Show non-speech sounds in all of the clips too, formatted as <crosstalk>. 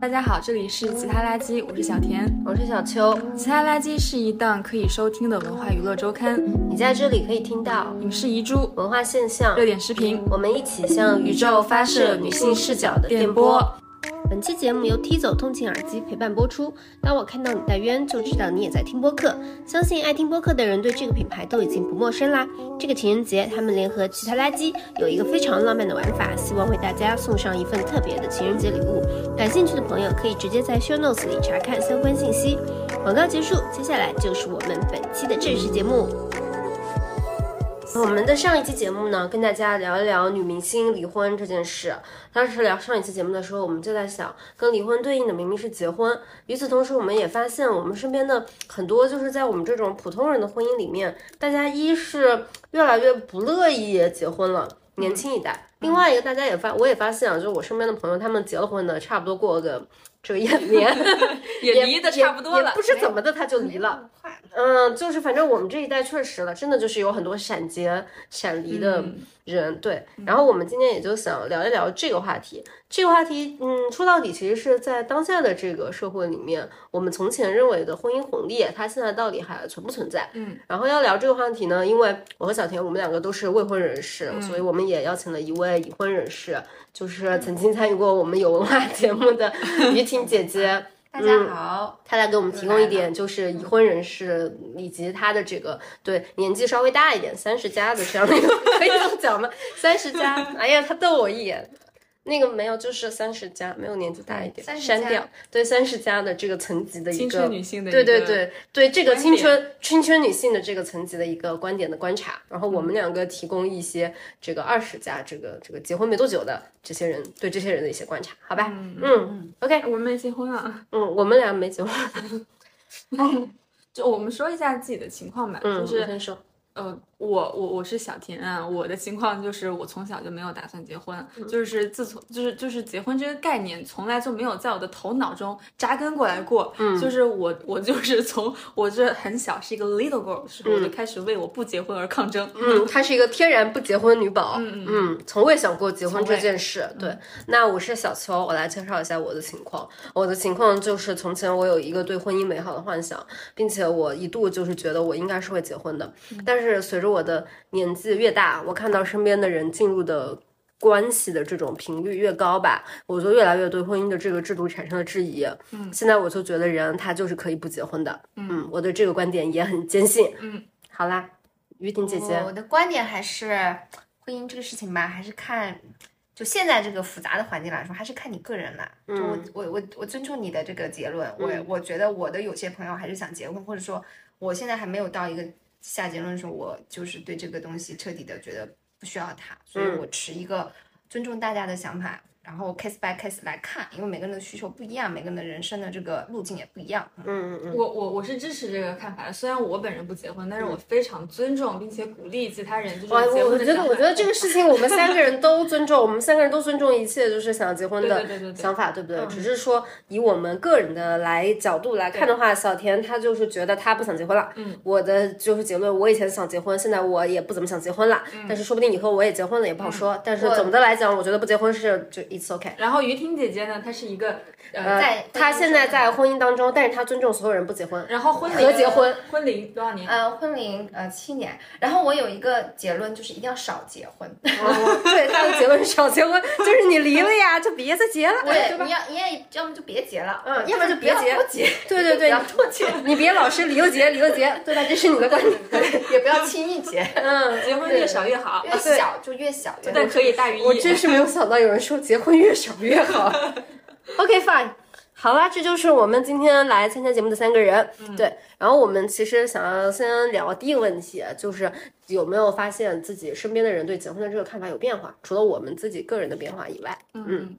大家好，这里是其他垃圾，我是小田，我是小秋。其他垃圾是一档可以收听的文化娱乐周刊，你在这里可以听到影视遗珠、文化现象、热点视频，我们一起向宇宙发射女性视角的电波。本期节目由 T 走通勤耳机陪伴播出。当我看到你戴渊，就知道你也在听播客。相信爱听播客的人对这个品牌都已经不陌生啦。这个情人节，他们联合其他垃圾有一个非常浪漫的玩法，希望为大家送上一份特别的情人节礼物。感兴趣的朋友可以直接在 Show Notes 里查看相关信息。广告结束，接下来就是我们本期的正式节目。我们的上一期节目呢，跟大家聊一聊女明星离婚这件事。当时聊上一期节目的时候，我们就在想，跟离婚对应的明明是结婚。与此同时，我们也发现，我们身边的很多就是在我们这种普通人的婚姻里面，大家一是越来越不乐意结婚了，年轻一代；另外一个，大家也发，我也发现啊，就是我身边的朋友，他们结了婚的，差不多过个这个眼帘，<laughs> 也离的差不多了，不知怎么的他就离了。嗯，就是反正我们这一代确实了，真的就是有很多闪结、闪离的人，对。然后我们今天也就想聊一聊这个话题。这个话题，嗯，说到底其实是在当下的这个社会里面，我们从前认为的婚姻红利，它现在到底还存不存在？嗯。然后要聊这个话题呢，因为我和小田我们两个都是未婚人士，所以我们也邀请了一位已婚人士，就是曾经参与过我们有文化节目的 <laughs> 于婷姐姐。<laughs> 大家好，他来给我们提供一点，就是已婚人士以及他的这个对年纪稍微大一点，三十加的这样的一个 <laughs> 可以这么讲吗？三十加，<laughs> 哎呀，他瞪我一眼。那个没有，就是三十加，没有年纪大一点，删掉。对，三十加的这个层级的一个青春女性的，对对对对，这个青春青春女性的这个层级的一个观点的观察。然后我们两个提供一些这个二十加这个这个结婚没多久的这些人对这些人的一些观察，好吧？嗯嗯，OK，我们没结婚啊。嗯，我们俩没结婚。<laughs> 就我们说一下自己的情况吧，就是先说。呃，我我我是小田啊，我的情况就是我从小就没有打算结婚，就是自从就是就是结婚这个概念从来就没有在我的头脑中扎根过来过，嗯，就是 <laughs> 我我就是从我这很小是一个 little girl 的时候，我就开始为我不结婚而抗争，嗯，她是一个天然不结婚女宝，嗯嗯，从未想过结婚这件事，对，那我是小秋，我来介绍一下我的情况，我的情况就是从前我有一个对婚姻美好的幻想，并且我一度就是觉得我应该是会结婚的，但。是随着我的年纪越大，我看到身边的人进入的关系的这种频率越高吧，我就越来越对婚姻的这个制度产生了质疑。嗯，现在我就觉得人他就是可以不结婚的。嗯，我对这个观点也很坚信。嗯，<laughs> 好啦，于婷姐姐，我的观点还是婚姻这个事情吧，还是看就现在这个复杂的环境来说，还是看你个人啦。就我我我我尊重你的这个结论。我我觉得我的有些朋友还是想结婚，或者说我现在还没有到一个。下结论说，我就是对这个东西彻底的觉得不需要它，所以我持一个尊重大家的想法。然后 case by case 来看，因为每个人的需求不一样，每个人的人生的这个路径也不一样。嗯嗯嗯，我我我是支持这个看法的。虽然我本人不结婚，但是我非常尊重并且鼓励其他人就是结婚我觉得我觉得这个事情我们三个人都尊重，我们三个人都尊重一切就是想要结婚的想法，对不对？只是说以我们个人的来角度来看的话，小田他就是觉得他不想结婚了。嗯，我的就是结论，我以前想结婚，现在我也不怎么想结婚了。嗯，但是说不定以后我也结婚了也不好说。但是总的来讲，我觉得不结婚是就 it's OK。然后于婷姐姐呢，她是一个呃，在她现在在婚姻当中，但是她尊重所有人不结婚。然后婚和结婚，婚龄多少年？呃，婚龄呃七年。然后我有一个结论，就是一定要少结婚。对，<laughs> 她的结论是少结婚，就是你离了呀，就别再结了。对，你要你也要么就别结了，嗯，要么就别结。不结。对对对，不结，你别老是离了结，<laughs> 离了结，对吧？这是你的观点，<laughs> 也不要轻易结。嗯，结婚越少越好，越小就越小，但可以大于一。我真是没有想到有人说结婚越少越好。<laughs> OK fine，好啦，这就是我们今天来参加节目的三个人。对，然后我们其实想要先聊第一个问题，就是有没有发现自己身边的人对结婚的这个看法有变化？除了我们自己个人的变化以外，嗯，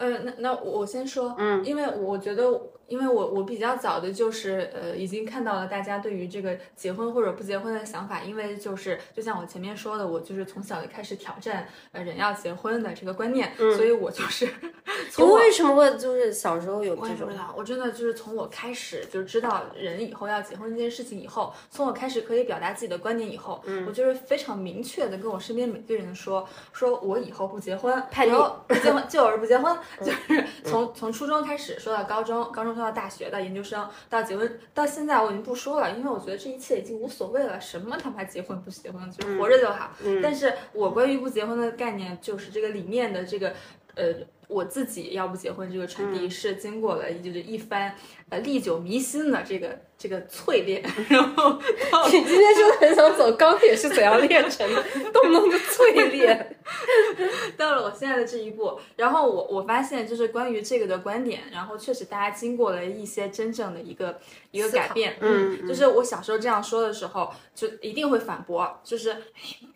呃，那那我先说，嗯，因为我觉得。因为我我比较早的就是呃已经看到了大家对于这个结婚或者不结婚的想法，因为就是就像我前面说的，我就是从小就开始挑战呃人要结婚的这个观念，所以我就是你为什么会就是小时候有这种？我真的就是从我开始就知道人以后要结婚这件事情以后，从我开始可以表达自己的观点以后，我就是非常明确的跟我身边每个人说，说我以后不结婚，叛逆，不结婚就有人不结婚，就是从从初中开始说到高中，高中说到大学到研究生到结婚，到现在我已经不说了，因为我觉得这一切已经无所谓了，什么他妈结婚不结婚，就是活着就好。但是我关于不结婚的概念，就是这个里面的这个。呃，我自己要不结婚这个传递是经过了就是一番呃历久弥新的这个这个淬炼，<laughs> 然后你今天就很想走钢铁是怎样炼成的，动不动就淬炼，<laughs> 到了我现在的这一步，然后我我发现就是关于这个的观点，然后确实大家经过了一些真正的一个一个改变，嗯，就是我小时候这样说的时候，就一定会反驳，就是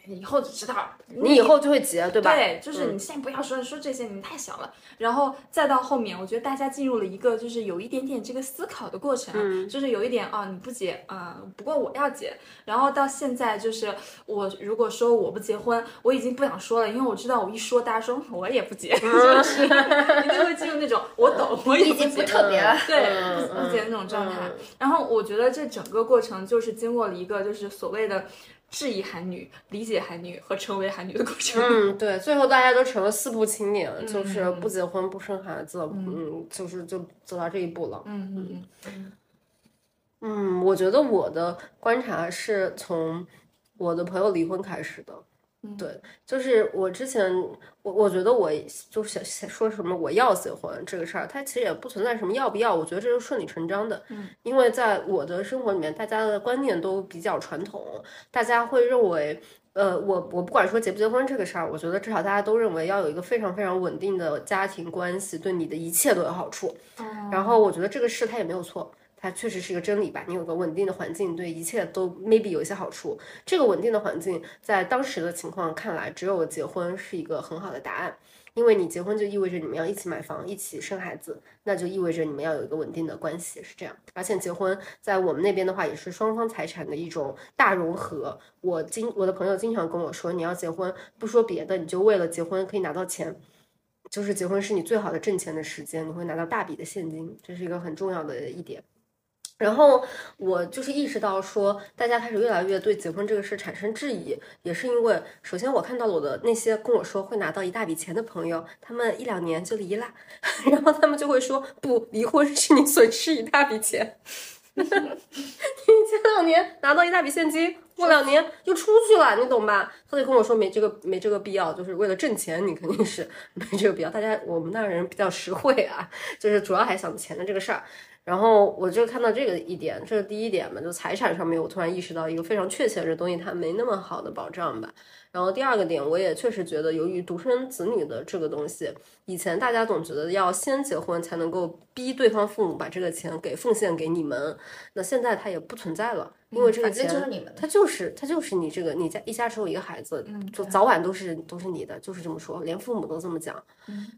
以后就知道，你以后就会结，对吧？对，就是你现在不要说说这些。你太小了，然后再到后面，我觉得大家进入了一个就是有一点点这个思考的过程，就是有一点啊，你不结啊，不过我要结。然后到现在，就是我如果说我不结婚，我已经不想说了，因为我知道我一说，大家说我也不结，就是 <laughs> 一定会进入那种我懂，我已经不特别了，对，不结那种状态。然后我觉得这整个过程就是经过了一个就是所谓的。质疑韩女、理解韩女和成为韩女的过程。嗯，对，最后大家都成了四部青年，就是不结婚、不生孩子，嗯，就是就走到这一步了。嗯嗯嗯。嗯，我觉得我的观察是从我的朋友离婚开始的。对，就是我之前，我我觉得我就是想说什么我要结婚这个事儿，它其实也不存在什么要不要，我觉得这是顺理成章的。嗯，因为在我的生活里面，大家的观念都比较传统，大家会认为，呃，我我不管说结不结婚这个事儿，我觉得至少大家都认为要有一个非常非常稳定的家庭关系，对你的一切都有好处。然后我觉得这个事它也没有错。它确实是一个真理吧？你有个稳定的环境，对一切都 maybe 有一些好处。这个稳定的环境，在当时的情况看来，只有结婚是一个很好的答案。因为你结婚就意味着你们要一起买房，一起生孩子，那就意味着你们要有一个稳定的关系，是这样。而且结婚在我们那边的话，也是双方财产的一种大融合。我经我的朋友经常跟我说，你要结婚，不说别的，你就为了结婚可以拿到钱，就是结婚是你最好的挣钱的时间，你会拿到大笔的现金，这是一个很重要的一点。然后我就是意识到说，大家开始越来越对结婚这个事产生质疑，也是因为，首先我看到了我的那些跟我说会拿到一大笔钱的朋友，他们一两年就离了，<laughs> 然后他们就会说，不，离婚是你损失一大笔钱，<laughs> 你前两年拿到一大笔现金，过两年又出去了，你懂吧？他就跟我说没这个没这个必要，就是为了挣钱，你肯定是 <laughs> 没这个必要。大家我们那人比较实惠啊，就是主要还想钱的这个事儿。然后我就看到这个一点，这是第一点嘛，就财产上面，我突然意识到一个非常确切的东西，它没那么好的保障吧。然后第二个点，我也确实觉得，由于独生子女的这个东西，以前大家总觉得要先结婚才能够逼对方父母把这个钱给奉献给你们，那现在它也不存在了。因为这个钱，他就是它就是你这个你家一家只有一个孩子，就早晚都是都是你的，就是这么说，连父母都这么讲。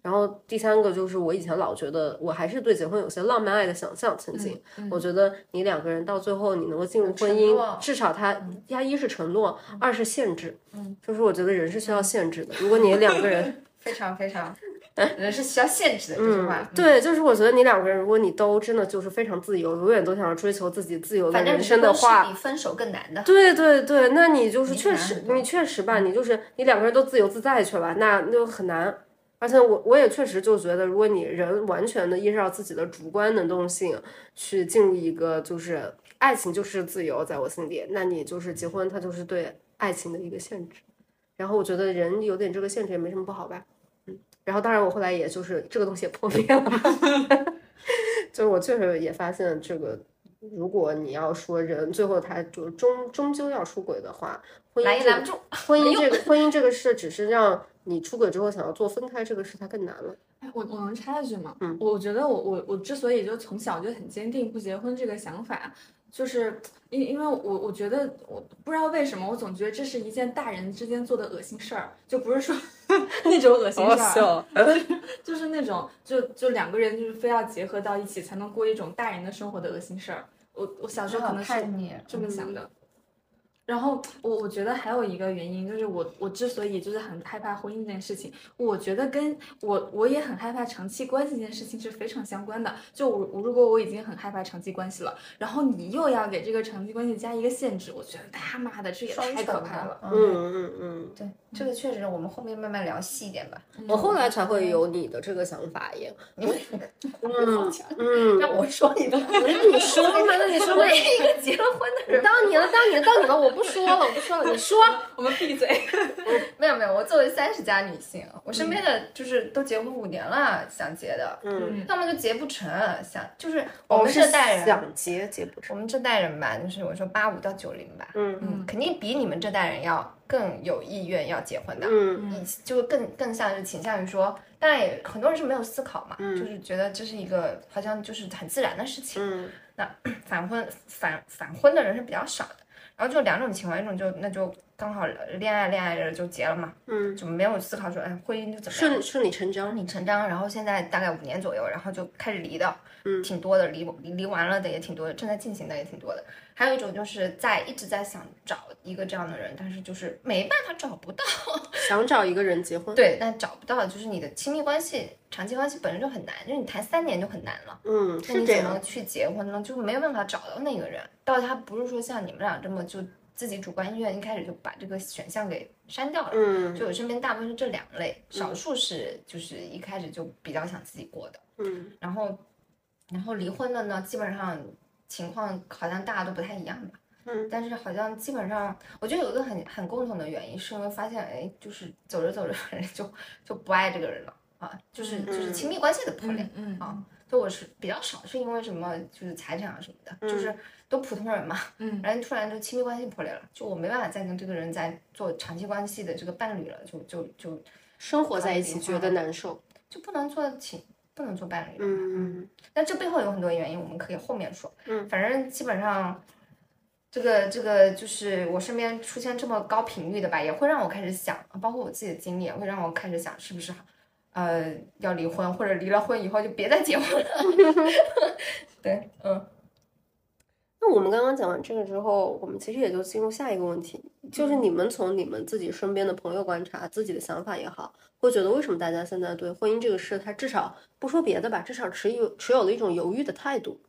然后第三个就是我以前老觉得我还是对结婚有些浪漫爱的想象，曾经我觉得你两个人到最后你能够进入婚姻，至少他他一是承诺，二是限制。嗯，就是我觉得人是需要限制的。如果你两个人 <laughs> 非常非常。<laughs> 人是需要限制的，这句话。对，就是我觉得你两个人，如果你都真的就是非常自由，永远都想要追求自己自由的人生的话，比分手更难的。对对对，那你就是确实，你确实吧，你就是你两个人都自由自在去了，那那就很难。而且我我也确实就觉得，如果你人完全的依照自己的主观能动性去进入一个就是爱情就是自由，在我心里，那你就是结婚，它就是对爱情的一个限制。然后我觉得人有点这个限制也没什么不好吧。嗯然后，当然，我后来也就是这个东西也破灭了，<laughs> 就是我确实也发现，这个如果你要说人最后他就终终究要出轨的话，婚姻拦不住，婚姻这个婚姻这个事，只是让你出轨之后想要做分开这个事，它更难了。哎，我我能插一句吗？嗯，我觉得我我我之所以就从小就很坚定不结婚这个想法。就是因因为我我觉得我不知道为什么我总觉得这是一件大人之间做的恶心事儿，就不是说 <laughs> 那种恶心事儿，<laughs> 就是那种就就两个人就是非要结合到一起才能过一种大人的生活的恶心事儿。我我小时候可能是这么想的。然后我我觉得还有一个原因就是我我之所以就是很害怕婚姻这件事情，我觉得跟我我也很害怕长期关系这件事情是非常相关的。就我我如果我已经很害怕长期关系了，然后你又要给这个长期关系加一个限制，我觉得他妈的这也太可怕了。嗯嗯嗯，对，这个确实我们后面慢慢聊细一点吧。我后来才会有你的这个想法耶。<laughs> 嗯嗯，让我说你的，<laughs> 那你说嘛？那你说嘛？我是一个结了婚的人，到你了，到你了，到你了！我不说了，我不说了，你说。<laughs> 我们闭嘴。没有没有，我作为三十加女性，我身边的就是都结婚五年了想结的，嗯，要么就结不成，想就是我们这代人想结结不成。我们这代人吧，就是我说八五到九零吧，嗯嗯，肯定比你们这代人要更有意愿要结婚的，嗯。以就更更像是倾向于说，当然也很多人是没有思考嘛，嗯。就是觉得这是一个好像就是很自然的事情，嗯。<clears throat> 反婚反反婚的人是比较少的，然后就两种情况，一种就那就刚好恋爱恋爱着就结了嘛，嗯，就没有思考说哎婚姻就怎么样顺顺理成章。顺理成章，然后现在大概五年左右，然后就开始离的，嗯挺多的，离离离完了的也挺多的，正在进行的也挺多的。还有一种就是在一直在想找一个这样的人，但是就是没办法找不到，<laughs> 想找一个人结婚。，对，但找不到，就是你的亲密关系、长期关系本身就很难，就是你谈三年就很难了。嗯，那。你怎么去结婚呢？就没有办法找到那个人，到他不是说像你们俩这么就自己主观意愿一开始就把这个选项给删掉了。嗯就我身边大部分是这两类，少数是就是一开始就比较想自己过的，嗯然后然后离婚的呢，基本上情况好像大家都不太一样吧。嗯，但是好像基本上，我觉得有一个很很共同的原因，是因为发现，哎，就是走着走着 <laughs> 人就就不爱这个人了啊，就是就是亲密关系的破裂。嗯啊，就我是比较少，是因为什么就是财产啊什么的，就是都普通人嘛，嗯然后突然就亲密关系破裂了，就我没办法再跟这个人再做长期关系的这个伴侣了，就就就生活在一起觉得难受。就不能做情，不能做伴侣了。嗯那这背后有很多原因，我们可以后面说。嗯，反正基本上，这个这个就是我身边出现这么高频率的吧，也会让我开始想，包括我自己的经历，也会让我开始想，是不是呃要离婚，或者离了婚以后就别再结婚了。<laughs> 对，嗯。那我们刚刚讲完这个之后，我们其实也就进入下一个问题，就是你们从你们自己身边的朋友观察，自己的想法也好，会觉得为什么大家现在对婚姻这个事，他至少不说别的吧，至少持有持有了一种犹豫的态度。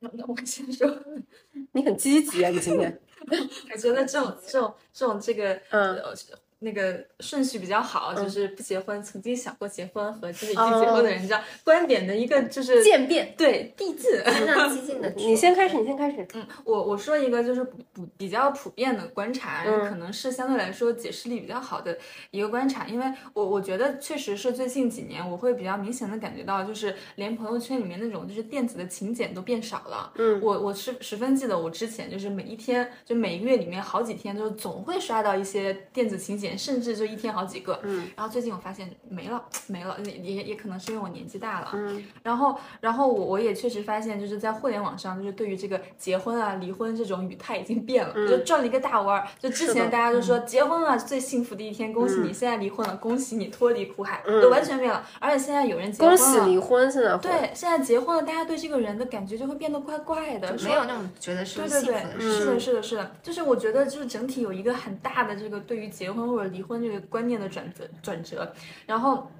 那那我先说，<laughs> 你很积极啊，你今天。<laughs> 我觉得这种这种这种这个嗯呃那个顺序比较好，就是不结婚，曾经想过结婚和就是已经哦结婚的人，你知道观点的一个就是渐变。对递进。非常 <laughs> 激进的，你先开始，你先开始。嗯，我我说一个就是普普比较普遍的观察，嗯可能是相对来说解释力比较好的一个观察，因为我我觉得确实是最近几年我会比较明显的感觉到，就是连朋友圈里面那种就是电子的请柬都变少了。嗯我我是十分记得我之前就是每一天就每个月里面好几天就是总会刷到一些电子请柬，甚至就一天好几个。嗯然后最近我发现没了没了，也也也可能是因为我年纪大了。嗯然后，然后我我也确实发现，就是在互联网上，就是对于这个结婚啊、离婚这种语态已经变了，就转了一个大弯儿。就之前大家都说结婚了最幸福的一天，恭喜你；现在离婚了，恭喜你脱离苦海，嗯都完全变了。而且现在有人结婚了，恭喜离婚，现在。对，现在结婚了，大家对这个人的感觉就会变得怪怪的，没有那种觉得是对对对幸福的，事情。是的，是的，是的，就是我觉得就是整体有一个很大的这个对于结婚或者离婚这个观念的转折转折，然后。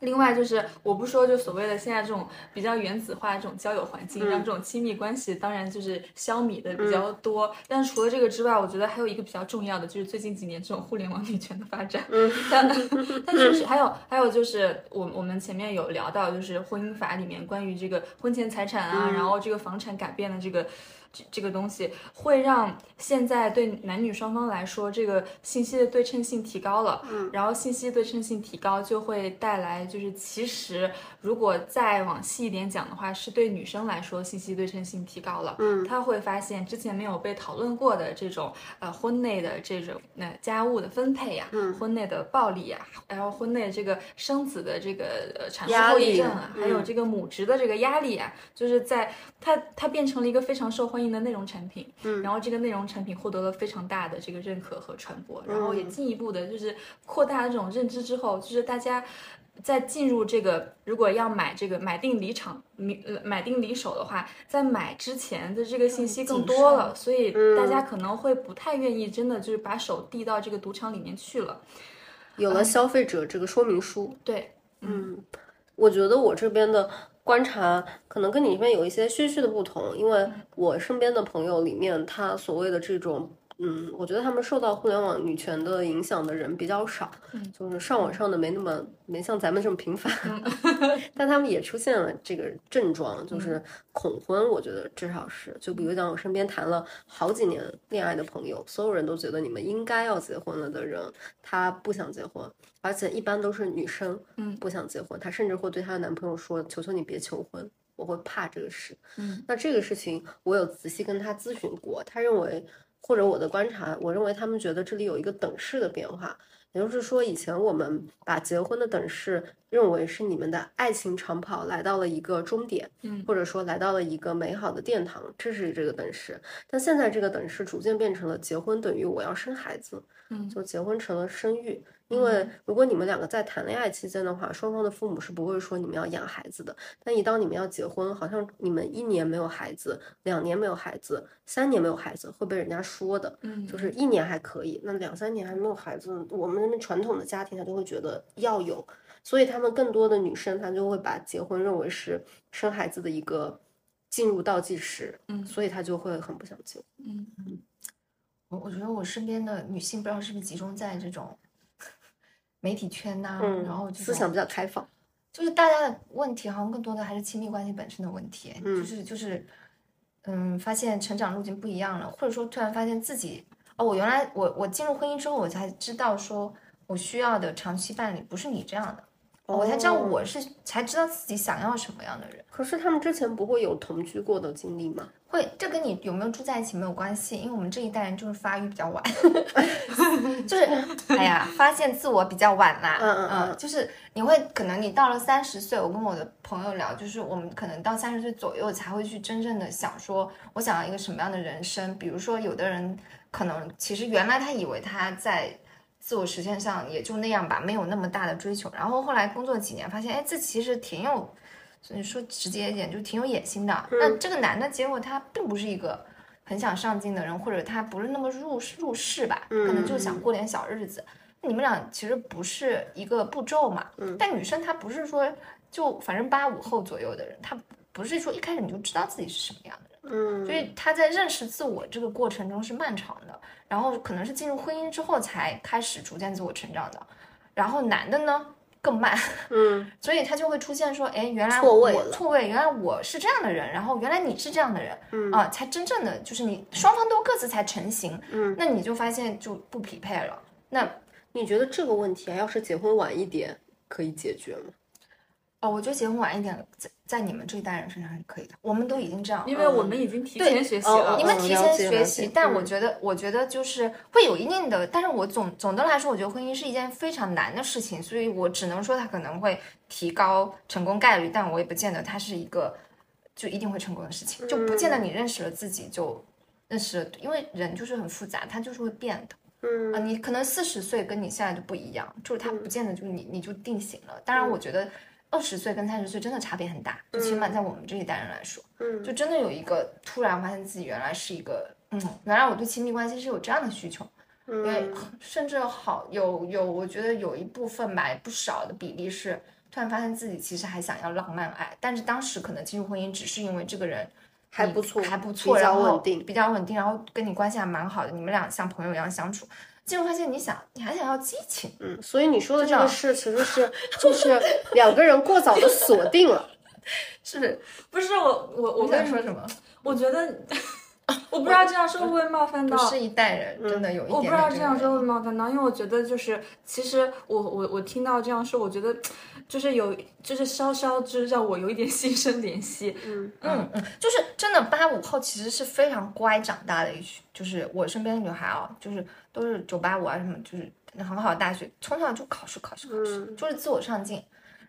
另外就是，我不说就所谓的现在这种比较原子化的这种交友环境，让这种亲密关系当然就是消弭的比较多。但是除了这个之外，我觉得还有一个比较重要的，就是最近几年这种互联网女权的发展。嗯，但 <laughs> 但确实还有还有就是我我们前面有聊到，就是婚姻法里面关于这个婚前财产啊，然后这个房产改变的这个。这这个东西会让现在对男女双方来说，这个信息的对称性提高了。嗯，然后信息对称性提高就会带来，就是其实如果再往细一点讲的话，是对女生来说信息对称性提高了。嗯，她会发现之前没有被讨论过的这种呃婚内的这种那、呃、家务的分配呀、嗯，婚内的暴力呀、然后婚内这个生子的这个呃产后后遗症啊，还有这个母职的这个压力啊，就是在它它变成了一个非常受欢迎。应的内容产品，嗯。然后这个内容产品获得了非常大的这个认可和传播，然后也进一步的就是扩大了这种认知之后，就是大家。在进入这个，如果要买这个买定离场，买呃买定离手的话，在买之前的这个信息更多了，所以大家可能会不太愿意真的就是把手递到这个赌场里面去了。有了消费者这个说明书，对，嗯，我觉得我这边的观察可能跟你这边有一些些许的不同，因为我身边的朋友里面，他所谓的这种。嗯，我觉得他们受到互联网女权的影响的人比较少，就是上网上的没那么没像咱们这么频繁，<laughs> 但他们也出现了这个症状，就是恐婚。我觉得至少是，就比如讲我身边谈了好几年恋爱的朋友，所有人都觉得你们应该要结婚了的人，他不想结婚，而且一般都是女生，嗯，不想结婚，她甚至会对她的男朋友说：“求求你别求婚，我会怕这个事。”嗯，那这个事情我有仔细跟他咨询过，他认为。或者我的观察，我认为他们觉得这里有一个等式的变化，也就是说，以前我们把结婚的等式认为是你们的爱情长跑来到了一个终点，嗯，或者说来到了一个美好的殿堂，这是这个等式。但现在这个等式逐渐变成了结婚等于我要生孩子，嗯，就结婚成了生育。因为如果你们两个在谈恋爱期间的话，双方的父母是不会说你们要养孩子的。但一当你们要结婚，好像你们一年没有孩子，两年没有孩子，三年没有孩子会被人家说的。嗯，就是一年还可以，那两三年还没有孩子，我们那边传统的家庭他就会觉得要有，所以他们更多的女生她就会把结婚认为是生孩子的一个进入倒计时。嗯，所以她就会很不想结。嗯嗯，我我觉得我身边的女性不知道是不是集中在这种。媒体圈呐、嗯，然后思想比较开放，就是大家的问题好像更多的还是亲密关系本身的问题，嗯，就是就是，嗯，发现成长路径不一样了，或者说突然发现自己，哦，我原来我我进入婚姻之后，我才知道说我需要的长期伴侣不是你这样的，哦、我才知道我是才知道自己想要什么样的人。可是他们之前不会有同居过的经历吗？会，这跟你有没有住在一起没有关系，因为我们这一代人就是发育比较晚，<laughs> 就是哎呀，发现自我比较晚啦。嗯嗯嗯，就是你会可能你到了三十岁，我跟我的朋友聊，就是我们可能到三十岁左右才会去真正的想说，我想要一个什么样的人生。比如说，有的人可能其实原来他以为他在自我实现上也就那样吧，没有那么大的追求，然后后来工作几年，发现哎，这其实挺有。所以说直接一点，就挺有野心的。那这个男的，结果他并不是一个很想上进的人，或者他不是那么入入世吧，可能就想过点小日子。你们俩其实不是一个步骤嘛。但女生她不是说就反正八五后左右的人，她不是说一开始你就知道自己是什么样的人。嗯，所以他在认识自我这个过程中是漫长的，然后可能是进入婚姻之后才开始逐渐自我成长的。然后男的呢？更慢，嗯，<laughs> 所以他就会出现说，哎，原来错位我错位，原来我是这样的人，然后原来你是这样的人，嗯啊，才真正的就是你双方都各自才成型，嗯，那你就发现就不匹配了。那你觉得这个问题啊，要是结婚晚一点可以解决吗？哦，我觉得结婚晚一点，在在你们这一代人身上是可以的，我们都已经这样，因为我们已经提前学习了，你们提前学习，但我嗯。觉得，我觉得就是会有一定的，但是我总总的来说，我觉得婚姻是一件非常难的事情，所以我只能说它可能会提高成功概率，但我也不见得它是一个就一定会成功的事情，就不见得你认识了自己就认识了，因为人就是很复杂，他就是会变的。嗯。啊，你可能四十岁跟你现在就不一样，就是他不见得就你你就定型了。当然，我觉得二十岁跟三十岁真的差别很大，就起码在我们这一代人来说，嗯，就真的有一个突然发现自己原来是一个，嗯，原来我对亲密关系是有这样的需求，因为甚至好有有，我觉得有一部分吧，不少的比例是突然发现自己其实还想要浪漫爱，但是当时可能进入婚姻只是因为这个人。还不错，还不错，比较然后稳定，比较稳定，然后跟你关系还蛮好的，你们俩像朋友一样相处。结果发现你想，你还想要激情，嗯，所以你说的这个事其实是就是两个人过早的锁定了，<laughs> 是不是我我我我想说什么？我觉得 <laughs> 我不知道这样说会不会冒犯到不是一代人，真的有一点我不知道这样说会会不会冒犯到，因为我觉得就是，其实我我我听到这样说，我觉得就是有就是稍稍就是让我有一点 <laughs> 心生怜惜。嗯嗯嗯，就是真的八五后其实是非常乖长大的一群，就是我身边的女孩啊，就是都是九八五啊什么，就是很好的大学，从小就考试考试考试，嗯就是自我上进。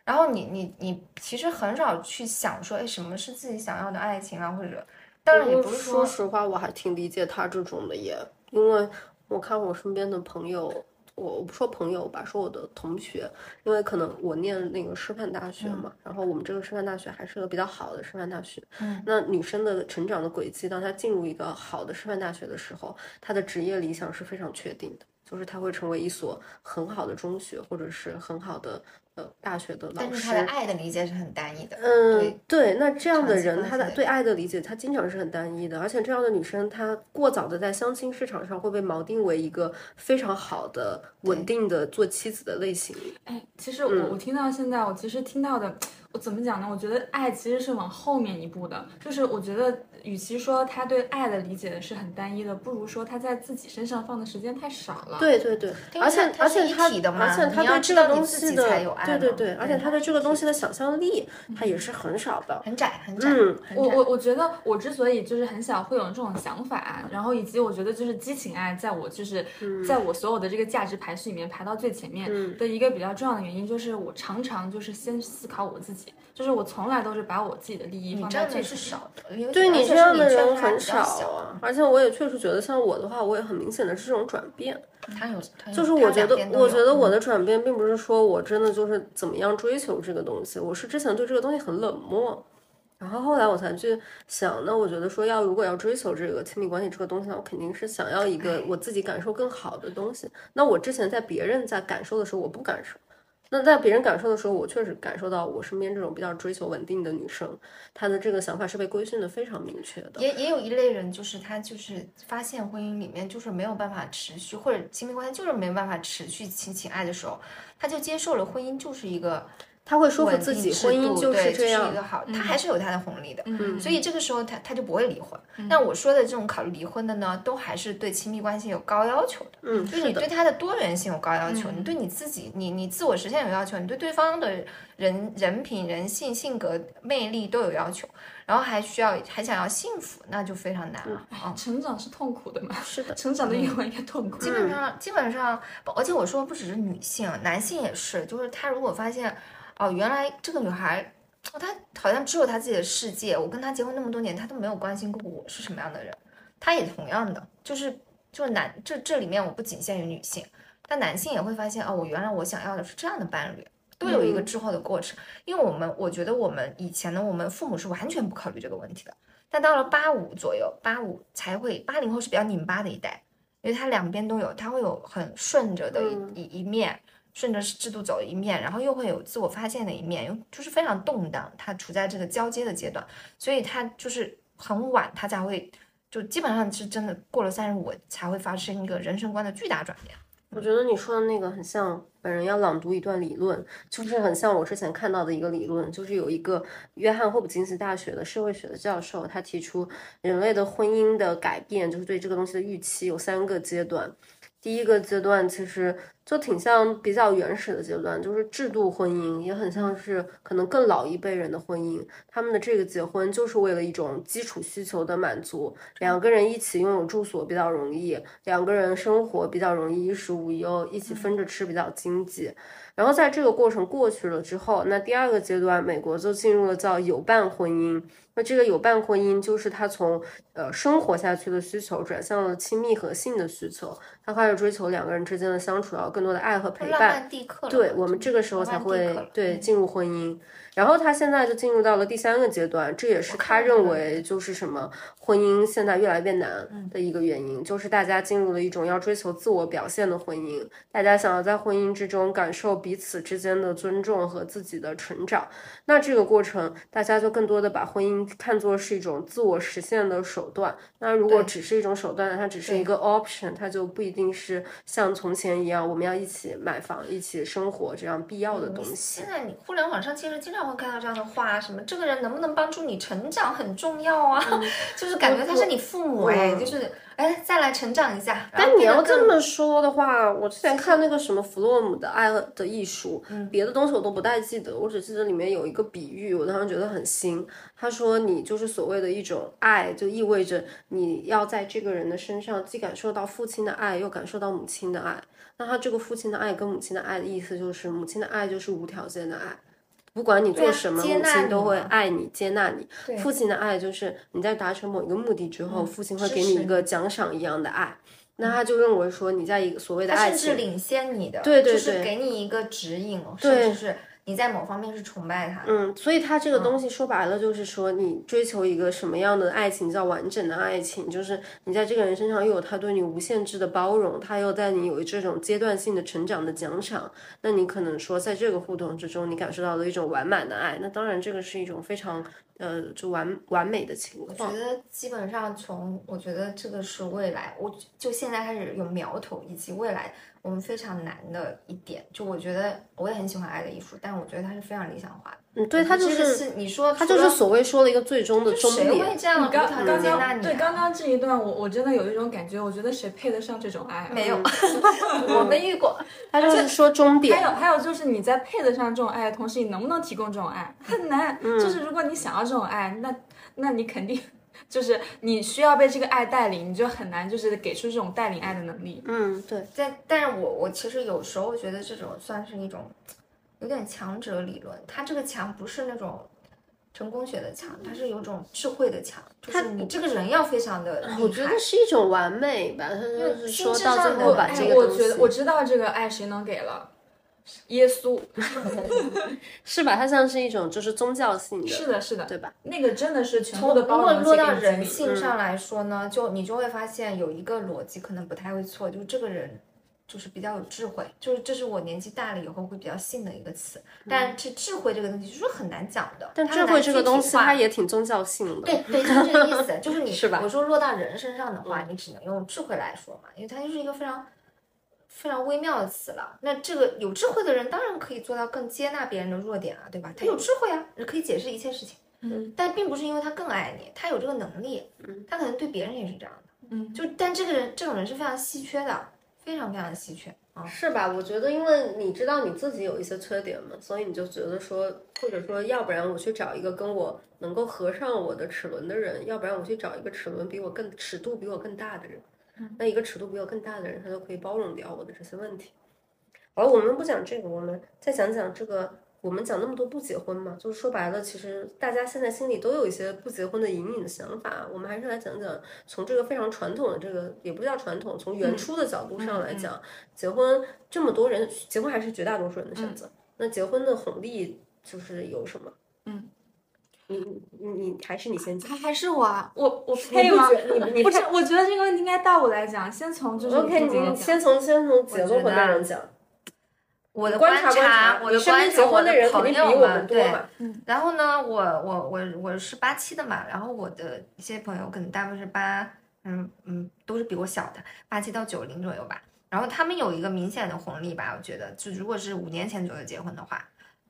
然后你你你其实很少去想说，哎，什么是自己想要的爱情啊，或者当然也不是说说实话，我还挺理解他这种的耶，因为我看我身边的朋友，我我不说朋友吧，说我的同学，因为可能我念那个师范大学嘛，然后我们这个师范大学还是个比较好的师范大学。嗯，那女生的成长的轨迹，当她进入一个好的师范大学的时候，她的职业理想是非常确定的，就是她会成为一所很好的中学或者是很好的呃大学的老师。但是他的爱的理解是很单一的。嗯对，那这样的人，他的对爱的理解，他经常是很单一的，而且这样的女生，她过早的在相亲市场上会被锚定为一个非常好的、稳定的做妻子的类型。哎，其实我、嗯我听到现在，我其实听到的，我怎么讲呢？我觉得爱其实是往后面一步的，就是我觉得，与其说他对爱的理解是很单一的，不如说他在自己身上放的时间太少了。，对对对，而且而且他的而且他对这个东西的对对对，而且他对这个东西的想象力，他也是很少的。很窄，很窄，嗯很窄。我我我觉得我之所以就是很小会有这种想法，然后以及我觉得就是激情爱，在我就是在我所有的这个价值排序里面排到最前面嗯的一个比较重要的原因，就是我常常就是先思考我自己，就是我从来都是把我自己的利益你放这样的是在最前面。少的，对你这样的人很少啊，而且我也确实觉得，像我的话，我也很明显的是这种转变。他有，他有就是我觉得我觉得我嗯的转变并不是说我真的就是怎么样追求这个东西，我是之前对这个东西很冷漠，然后后来我才去想，那我觉得说要如果要追求这个亲密关系这个东西，那我肯定是想要一个我自己感受更好的东西。那我之前在别人在感受的时候，我不感受。那在别人感受的时候，我确实感受到我身边这种比较追求稳定的女生，她的这个想法是被规训的非常明确的。也也有一类人，就是她就是发现婚姻里面就是没有办法持续，或者亲密关系就是没办法持续亲情爱的时候，她就接受了婚姻就是一个她会说服自己，婚姻就是这样一。个好，他还是有他的红利的。嗯所以这个时候他他就不会离婚。但我说的这种考虑离婚的呢，都还是对亲密关系有高要求的。嗯，就是你对他的多元性有高要求，嗯你对你自己，你你自我实现有要求，你对对方的人人品、人性、性格、魅力都有要求，然后还需要还想要幸福，那就非常难了啊。成长是痛苦的嘛，是的，成长的越晚越痛苦。基本上，基本上，而且我说的不只是女性，男性也是，就是他如果发现，哦，原来这个女孩，哦，她好像只有她自己的世界，我跟她结婚那么多年，她都没有关心过我是什么样的人，她也同样的，就是就是男这这里面我不仅限于女性，但男性也会发现，哦，我原来我想要的是这样的伴侣。都有一个滞后的过程，因为我们我觉得我们以前呢，我们父母是完全不考虑这个问题的，但到了八五左右，八五才会，八零后是比较拧巴的一代，因为他两边都有，他会有很顺着的一、嗯。一一面，顺着制度走的一面，然后又会有自我发现的一面，又就是非常动荡，它处在这个交接的阶段，所以它就是很晚，它才会就基本上是真的过了三十五才会发生一个人生观的巨大转变。我觉得你说的那个很像本人要朗读一段理论，就是很像我之前看到的一个理论，就是有一个约翰霍普金斯大学的社会学的教授，他提出人类的婚姻的改变，就是对这个东西的预期有三个阶段。第一个阶段其实就挺像比较原始的阶段，就是制度婚姻，也很像是可能更老一辈人的婚姻。他们的这个结婚就是为了一种基础需求的满足，两个人一起拥有住所比较容易，两个人生活比较容易，衣食无忧，一起分着吃比较经济。然后在这个过程过去了之后，那第二个阶段，美国就进入了叫有伴婚姻。那这个有伴婚姻就是他从呃生活下去的需求转向了亲密和性的需求，他开始追求两个人之间的相处要更多的爱和陪伴。对我们这个时候才会对进入婚姻，然后他现在就进入到了第三个阶段，这也是他认为就是什么婚姻现在越来越难嗯。的一个原因，就是大家进入了一种要追求自我表现的婚姻，大家想要在婚姻之中感受彼此之间的尊重和自己的成长，那这个过程大家就更多的把婚姻看作是一种自我实现的手段，那如果只是一种手段，它只是一个 option，它就不一定是像从前一样我们要一起买房、一起生活这样必要的东西现。在你互联网上其实经常会看到这样的话，什么这个人能不能帮助你成长很重要啊，<laughs> 就是感觉他是你父母哎，嗯就是哎再来成长一下。但你要这么说的话，我之前看那个什么弗洛姆的《爱的艺术》，嗯别的东西我都不太记得，我只记得里面有一个比喻，我当时觉得很新。他说，你就是所谓的一种爱，就意味着你要在这个人的身上既感受到父亲的爱，又感受到母亲的爱。那他这个父亲的爱跟母亲的爱的意思就是，母亲的爱就是无条件的爱。不管你做什么，母亲都会爱你、接纳你。父亲的爱就是你在达成某一个目的之后，嗯父亲会给你一个奖赏一样的爱。那他就认为说你在一个所谓的爱情，甚至领先你的，对对就是对给你一个指引，对甚至是你在某方面是崇拜他的。嗯，所以他这个嗯东西说白了就是说，你追求一个什么样的爱情叫完整的爱情，就是你在这个人身上又有他对你无限制的包容，他又在你有这种阶段性的成长的奖赏，那你可能说在这个互动之中，你感受到了一种完满的爱，那当然这个是一种非常呃就完完美的情况我觉。得基本上从，我觉得这个是未来，我就现在开始有苗头，以及未来我们非常难的一点。就我觉得我也很喜欢爱的艺术，但我觉得它是非常理想化的。嗯，对它就是是你说它就是所谓说的一个最终的终点谁会。这样你刚刚？刚对刚刚这一段，我我真的有一种感觉，我觉得谁配得上这种爱啊？没有，<laughs> 我没遇过。他就是说终点还。有还有就是你在配得上这种爱的同时，你能不能提供这种爱很难。就是如果你想要这种爱，那那你肯定就是你需要被这个爱带领，你就很难就是给出这种带领爱的能力。嗯，对，但但是我我其实有时候觉得这种算是一种有点强者理论，他这个强不是那种成功学的强，它是有种智慧的强，就是你这个人要非常的。我觉得是一种完美吧，他就是说到最后把这个我觉得我知道这个爱谁能给了，耶稣。<laughs> 是吧？它像是一种就是宗教性的，是的，是的，对吧？那个真的是全部从的如果落包容写给到人你经历性上来说呢，就你就会发现有一个逻辑可能不太会错，就是这个人就是比较有智慧，就是这是我年纪大了以后会比较信的一个词。但是智慧这个东西就是很难讲的，但它智慧这个东西，它也挺宗教性的。对对，就是这个意思，<laughs> 就是你是吧我说落到人身上的话，你只能用智慧来说嘛，因为它就是一个非常非常微妙的词了。那这个有智慧的人当然可以做到更接纳别人的弱点啊，对吧？他有智慧啊，可以解释一切事情。嗯，但并不是因为他更爱你，他有这个能力，嗯，他可能对别人也是这样的，嗯，就但这个人这种人是非常稀缺的，非常非常稀缺啊。是吧？我觉得，因为你知道你自己有一些缺点嘛，所以你就觉得说，或者说，要不然我去找一个跟我能够合上我的齿轮的人，要不然我去找一个齿轮比我更尺度比我更大的人。那一个尺度比我更大的人，他就可以包容掉我的这些问题。好了我们不讲这个，我们再讲讲这个。我们讲那么多不结婚嘛，就是说白了，其实大家现在心里都有一些不结婚的隐隐的想法。我们还是来讲讲，从这个非常传统的这个也不叫传统，从原初的角度上来讲，结婚这么多人，结婚还是绝大多数人的选择。那结婚的红利就是有什么？嗯，你你你还是你先讲。还还是我啊，我我配吗？你你不是，我觉得这个问题应该到我来讲，先从就是 OK，你先从先从结过婚的人讲。我的观察观察，我的身边观察，我结婚的人肯定比朋友我们们对。多嘛。然后呢，我我我我是八七的嘛，然后我的一些朋友可能大部分是八，嗯嗯，都是比我小的，八七到九零左右吧。然后他们有一个明显的红利吧，我觉得，就如果是五年前左右结婚的话，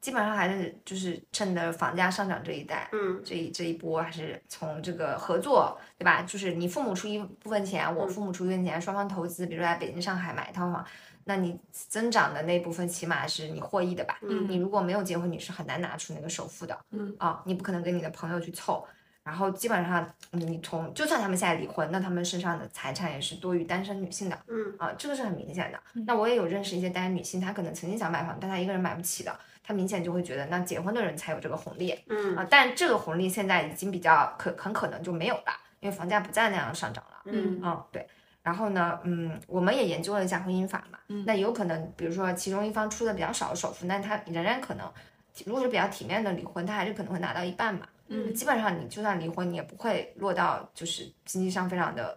基本上还是就是趁着房价上涨这一代，嗯，这一这一波还是从这个合作，对吧？就是你父母出一部分钱，我父母出一部分钱，双方投资，比如说在北京、上海买一套房，那你增长的那部分起码是你获益的吧？嗯你如果没有结婚，你是很难拿出那个首付的，嗯啊，你不可能跟你的朋友去凑。然后基本上，你从就算他们现在离婚，那他们身上的财产也是多于单身女性的，嗯啊，这个是很明显的。那我也有认识一些单身女性，她可能曾经想买房，但她一个人买不起的，她明显就会觉得，那结婚的人才有这个红利，嗯啊，但这个红利现在已经比较可很可能就没有了，因为房价不再那样上涨了。嗯嗯，对。然后呢，嗯，我们也研究了一下婚姻法嘛，嗯那有可能，比如说其中一方出的比较少的首付，那他仍然可能，如果是比较体面的离婚，他还是可能会拿到一半嘛。嗯基本上你就算离婚，你也不会落到就是经济上非常的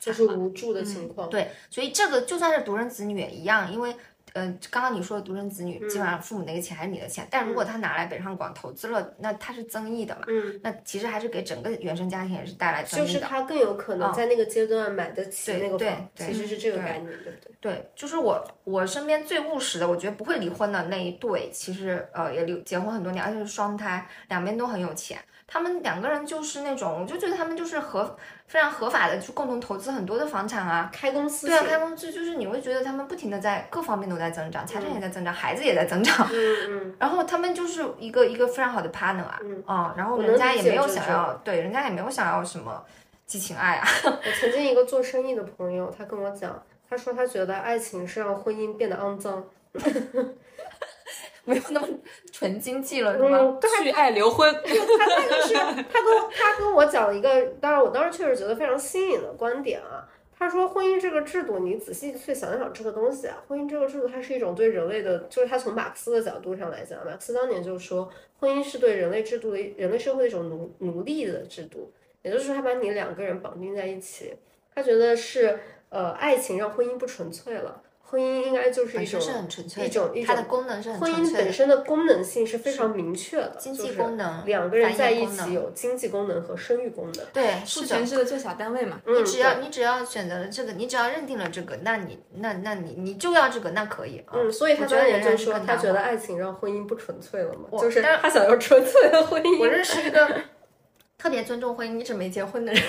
就是无助的情况。对，所以这个就算是独生子女也一样，因为，呃，刚刚你说的独生子女，基本上父母那个钱还是你的钱，但如果他拿来北上广投资了，那他是增益的嘛，嗯，那其实还是给整个原生家庭也是带来增益的。就是他更有可能在那个阶段买得起那个房，对其实是这个概念，对不对？对，就是我我身边最务实的，我觉得不会离婚的那一对，其实呃也离结婚很多年，而且是双胎，两边都很有钱。他们两个人就是那种，我就觉得他们就是合非常合法的，就共同投资很多的房产啊，开公司对啊，开公司就是你会觉得他们不停的在各方面都在增长，财产也在增长，孩子也在增长，嗯嗯，<laughs> 然后他们就是一个一个非常好的 partner 啊，嗯啊，然后人家也没有想要，对，人家也没有想要什么激情爱啊，<laughs> 我曾经一个做生意的朋友，他跟我讲，他说他觉得爱情是让婚姻变得肮脏。<laughs> 没有那么纯纯经济了，是吗？<laughs> 去爱留婚，他那个是他跟他跟我讲了一个，当然我当时确实觉得非常新颖的观点啊。他说，婚姻这个制度，你仔细去想想这个东西啊，婚姻这个制度，它是一种对人类的，就是他从马克思的角度上来讲，马克思当年就说，婚姻是对人类制度的人类社会的一种奴奴隶的制度，也就是说，他把你两个人绑定在一起，他觉得是呃，爱情让婚姻不纯粹了。婚姻应该就是一种是很纯粹一种一种它的功能是很婚姻本身的功能性是非常明确的，经济就是功能两个人在一起有经济功能和生育功能。对，父是的权。制的最小单位嘛。嗯你只要你只要选择了这个，你只要认定了这个，那你那那你你就要这个，那可以啊。嗯，所以他觉得当年就说，他觉得爱情让婚姻不纯粹了嘛，就是但是他想要纯粹的婚姻。我认识一个特别尊重婚姻一直没结婚的人，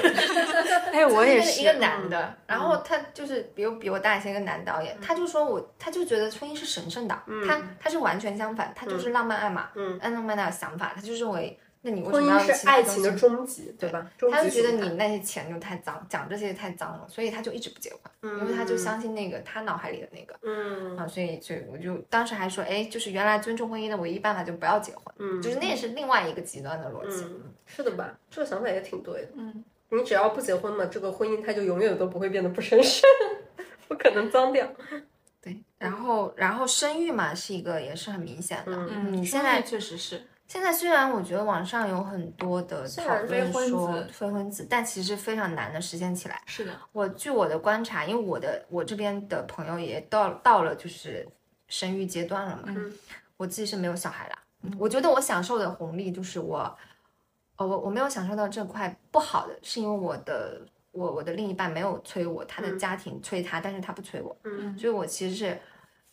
<laughs> 哎，<laughs> 我也就是一个，男的，然后他就是比我比我大一些一个男导演，他就说我他就觉得婚姻是神圣的，他他是完全相反，他就是浪漫爱嘛，嗯。按浪漫的想法，他就认为那你为什婚么要爱情的终极，对吧？终他就觉得你那些钱就太脏，讲这些太脏了，所以他就一直不结婚，因为他就相信那个他脑海里的那个嗯啊，所以所以我就当时还说，哎，就是原来尊重婚姻的唯一办法就不要结婚，嗯，就是那也是另外一个极端的逻辑。嗯，是的吧？这个想法也挺对的。嗯，你只要不结婚嘛，这个婚姻它就永远都不会变得不神圣，<laughs> 不可能脏掉。对，然后然后生育嘛是一个也是很明显的，嗯，你现在确实是，现在虽然我觉得网上有很多的讨论说子非婚子，但其实非常难的实现起来。是的，我据我的观察，因为我的我这边的朋友也到到了就是生育阶段了嘛，嗯我自己是没有小孩啦。我觉得我享受的红利就是我，呃，我我没有享受到这块不好的，是因为我的我我的另一半没有催我，他的家庭催他，但是他不催我，嗯所以我其实是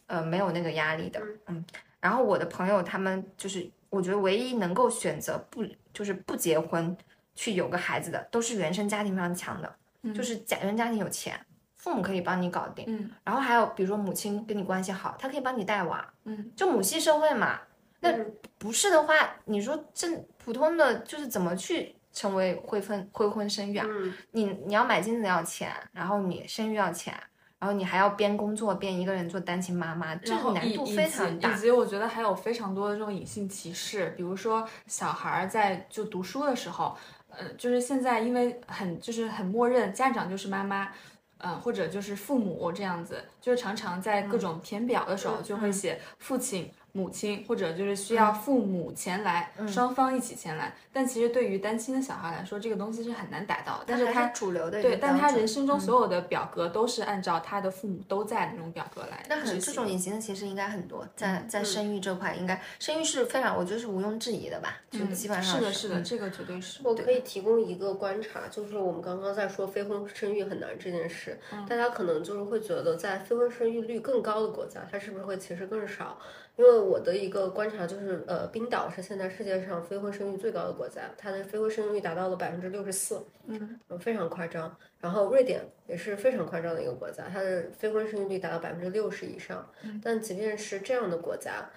呃没有那个压力的，嗯。然后我的朋友他们就是，我觉得唯一能够选择不就是不结婚去有个孩子的，都是原生家庭非常强的，就是假原生家庭有钱，父母可以帮你搞定，嗯然后还有比如说母亲跟你关系好，她可以帮你带娃，嗯，就母系社会嘛。那嗯不是的话，你说这普通的就是怎么去成为未婚未婚生育啊？嗯你你要买金子要钱，然后你生育要钱，然后你还要边工作边一个人做单亲妈妈，这个难度非常大以。及我觉得还有非常多的这种隐性歧视，比如说小孩儿在就读书的时候，呃，就是现在因为很就是很默认家长就是妈妈。嗯，或者就是父母这样子，就是常常在各种填表的时候就会写父亲、母亲，或者就是需要父母前来，双方一起前来。但其实对于单亲的小孩来说，这个东西是很难达到的。但是他还是主流的对，但他人生中所有的表格都是按照他的父母都在那种表格来那可能这种隐形的歧视应该很多，在嗯在生育这块，应该生育是非常，我觉得是毋庸置疑的吧，就嗯基本上是的，是的，嗯这个绝对是。我可以提供一个观察，就是我们刚刚在说非婚生育很难这件事，大家可能就是会觉得在非婚生育率更高的国家，它是不是会其实更少？因为我的一个观察就是，呃，冰岛是现在世界上非婚生育最高的国家，它的非婚生育率达到了百分之六十四，嗯，非常夸张。然后瑞典也是非常夸张的一个国家，它的非婚生育率达到百分之六十以上。但即便是这样的国家，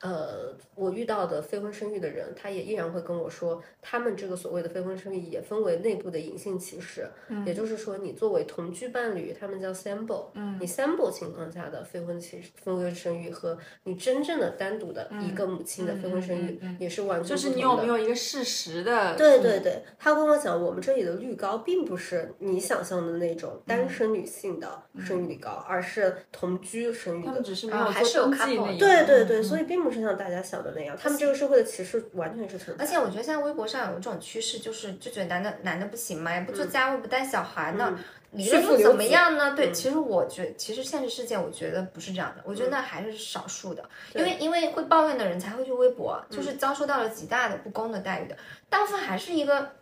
呃，我遇到的非婚生育的人，他也依然会跟我说，他们这个所谓的非婚生育也分为内部的隐性歧视，也就是说，你作为同居伴侣，他们叫 sample，嗯，你 sample 情况下的非婚歧非婚生育和你真正的单独的一个母亲的非婚生育也是完全就是你有没有一个事实的？对对对，他跟我讲，我们这里的率高，并不是你想象的那种单身女性的生育率高，而是同居生育的他们。只是没有啊还是有做登记 couple 对对对，嗯所以并不是像大家想的那样，他们这个社会的歧视完全是存在。而且我觉得现在微博上有一种趋势，就是就觉得男的男的不行嘛，也不做家务，不带小孩呢，离了又怎么样呢？对，嗯其实我觉得，其实现实世界我觉得不是这样的，我觉嗯得那还是少数的，因为因为会抱怨的人才会去微博，嗯就是遭受到了极大的不公的待遇的，大部分还是一个。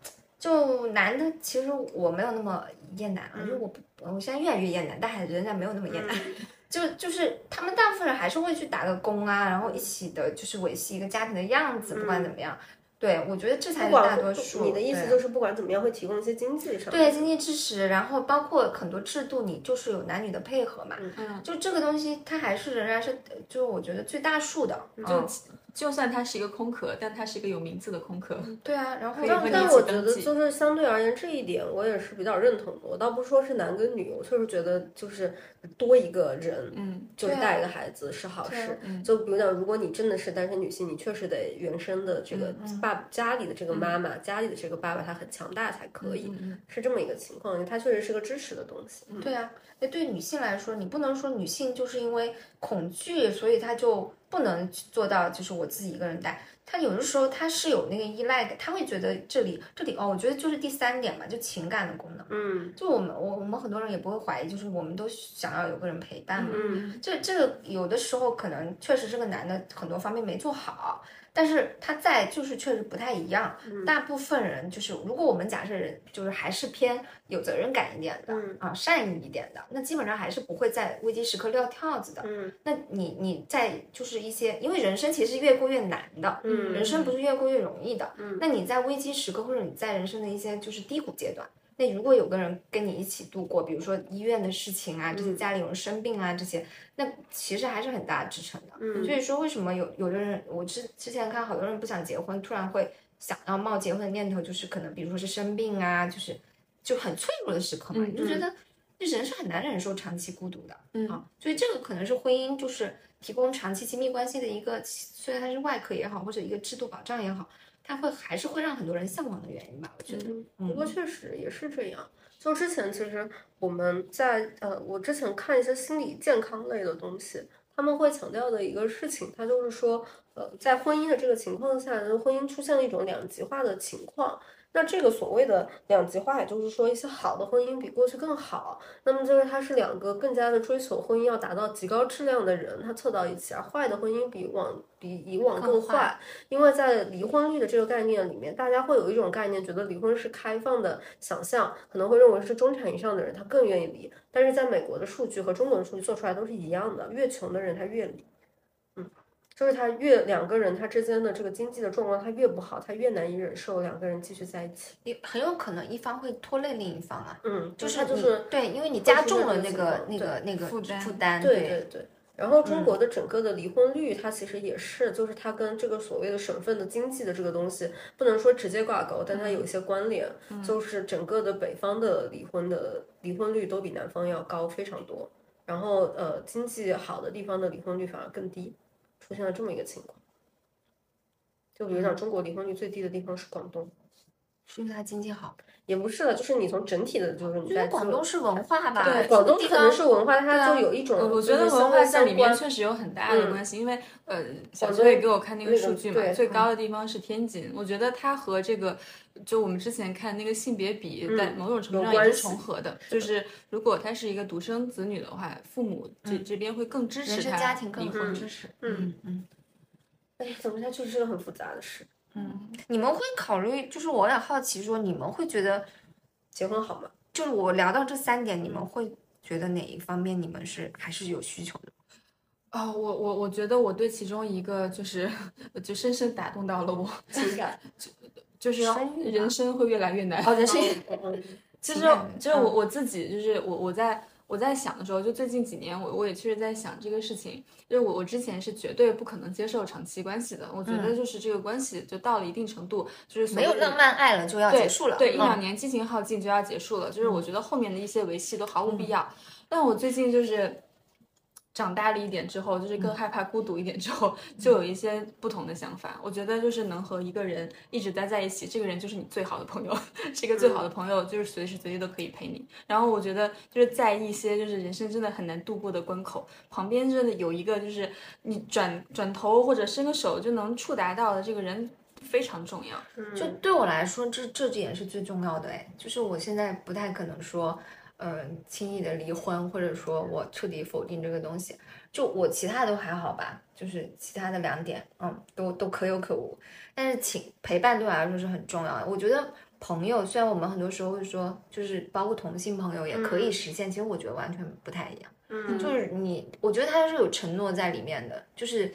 就男的，其实我没有那么厌男啊，因为我不，我现在越来越厌男，但还仍然没有那么厌男。<laughs> 就就是他们大部分人还是会去打个工啊，然后一起的，就是维系一个家庭的样子，不管怎么样，对我觉得这才是大多数。你的意思就是不管怎么样会提供一些经济上对经济支持，然后包括很多制度，你就是有男女的配合嘛，嗯。就这个东西它还是仍然是，就是我觉得最大数的，就就算它是一个空壳，但它是一个有名字的空壳。对啊，然后但我觉得就是相对而言这一点，我也是比较认同的。我倒不是说是男跟女，我确实觉得就是多一个人，嗯，就是带一个孩子是好事。嗯就比如讲，如果你真的是单身女性，你确实得原生的这个嗯爸家里的这个妈妈，家里的这个爸爸他很强大才可以，是这么一个情况。因为他确实是个支持的东西。对啊，那对女性来说，你不能说女性就是因为恐惧，所以她就不能做到，就是我自己一个人带。他有的时候他是有那个依赖的，他会觉得这里这里哦，我觉得就是第三点嘛，就情感的功能。嗯就我们我我们很多人也不会怀疑，就是我们都想要有个人陪伴嘛。嗯这这个有的时候可能确实这个男的很多方面没做好，但是他在就是确实不太一样。大部分人就是，如果我们假设人就是还是偏有责任感一点的、嗯啊，善意一点的，那基本上还是不会在危机时刻撂挑子的。嗯那你你在就是一些，因为人生其实越过越难的，嗯人生不是越过越容易的。那你在危机时刻或者你在人生的一些就是低谷阶段。那如果有个人跟你一起度过，比如说医院的事情啊，这些家里有人生病啊，这些，那其实还是很大的支撑的。嗯所以说为什么有有的人，我之之前看好多人不想结婚，突然会想要冒结婚的念头，就是可能比如说是生病啊，就是就很脆弱的时刻嘛，嗯你就觉得这人是很难忍受长期孤独的。嗯啊，所以这个可能是婚姻就是提供长期亲密关系的一个，虽然它是外壳也好，或者一个制度保障也好，它会还是会让很多人向往的原因吧，我觉得。不过确实也是这样。就之前其实我们在呃，我之前看一些心理健康类的东西，他们会强调的一个事情，它就是说，呃，在婚姻的这个情况下，婚姻出现了一种两极化的情况。那这个所谓的两极化，也就是说，一些好的婚姻比过去更好。那么就是它是两个更加的追求婚姻要达到极高质量的人，他凑到一起，而坏的婚姻比往比以往更坏。因为在离婚率的这个概念里面，大家会有一种概念，觉得离婚是开放的想象，可能会认为是中产以上的人他更愿意离。但是在美国的数据和中国的数据做出来都是一样的，越穷的人他越离。嗯，就是他越两个人他之间的这个经济的状况他越不好，他越难以忍受两个人继续在一起。也很有可能一方会拖累另一方啊，嗯，就是他就是对，因为你加重了那个那个那个负担负担，对对对。然后嗯中国的整个的离婚率，它其实也是，就是它跟这个所谓的省份的经济的这个东西，不能说直接挂钩，但它有一些关联。嗯就是整个的北方的离婚的离婚率都比南方要高非常多，然后呃，经济好的地方的离婚率反而更低，出现了这么一个情况。就比如嗯讲，中国离婚率最低的地方是广东，是因为它经济好，也不是的，就是你从整体的，就是你在广东是文化吧，对广东可能是文化，它就有一种我我觉得文化在里面确实有很大的关系，因为呃，小广东崔也给我看那个数据嘛，最高的地方是天津，我觉得它和这个就我们之前看那个性别比，在某种程度上也是重合的，就是如果他是一个独生子女的话，父母这这边会更支持他家庭更离婚，支持。嗯嗯，哎，怎么下去是个很复杂的事。嗯你们会考虑，就是我也好奇说，你们会觉得，结婚好吗？就是我聊到这三点，你们会觉得哪一方面你们是还是有需求的？哦，我我我觉得我对其中一个就是 <laughs> 就深深打动到了我，情感。<laughs> 就是生育吧人生会越来越难。哦，人生 <laughs> 其实就是我嗯我自己，就是我我在我在想的时候，就最近几年，我我也确实在想这个事情。就是我我之前是绝对不可能接受长期关系的，我觉得就是这个关系就到了一定程度，就是没有浪漫爱了就要结束了。对，一嗯两年激情耗尽就要结束了，就是我觉得后面的一些维系都毫无必要。但我最近就是长大了一点之后，就是更害怕孤独一点之后，<laughs> 就有一些不同的想法。我觉得就是能和一个人一直待在一起，这个人就是你最好的朋友，<laughs> 是一个最好的朋友，就是随时随地都可以陪你。然后我觉得就是在一些就是人生真的很难度过的关口，旁边真的有一个就是你转转头或者伸个手就能触达到的这个人非常重要。就对我来说，这这点是最重要的哎，就是我现在不太可能说，嗯、轻易的离婚，或者说我彻底否定这个东西。就我其他都还好吧，就是其他的两点，嗯，都都可有可无。但是请陪伴对我来说是很重要的。我觉得朋友，虽然我们很多时候会说，就是包括同性朋友也可以实现，其实我觉得完全不太一样。嗯就是你，我觉得他是有承诺在里面的，就是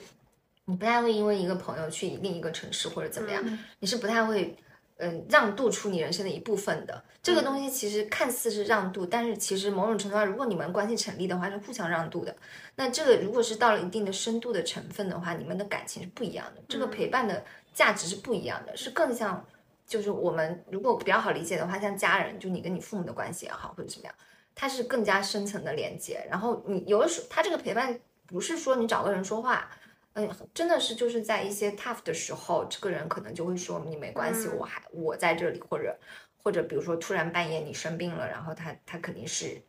你不太会因为一个朋友去另一个城市或者怎么样，你是不太会嗯，让渡出你人生的一部分的。这个东西其实看似是让渡，但是其实某种程度上，如果你们关系成立的话，是互相让渡的。那这个如果是到了一定的深度的成分的话，你们的感情是不一样的，这个陪伴的价值是不一样的，是更像，就是我们如果比较好理解的话，像家人，就你跟你父母的关系也好，或者怎么样，它是更加深层的连接。然后你有的时候，他这个陪伴不是说你找个人说话。嗯，真的是就是在一些 tough 的时候，这个人可能就会说你没关系，我还我在这里，或者或者比如说突然半夜你生病了，然后他他肯定是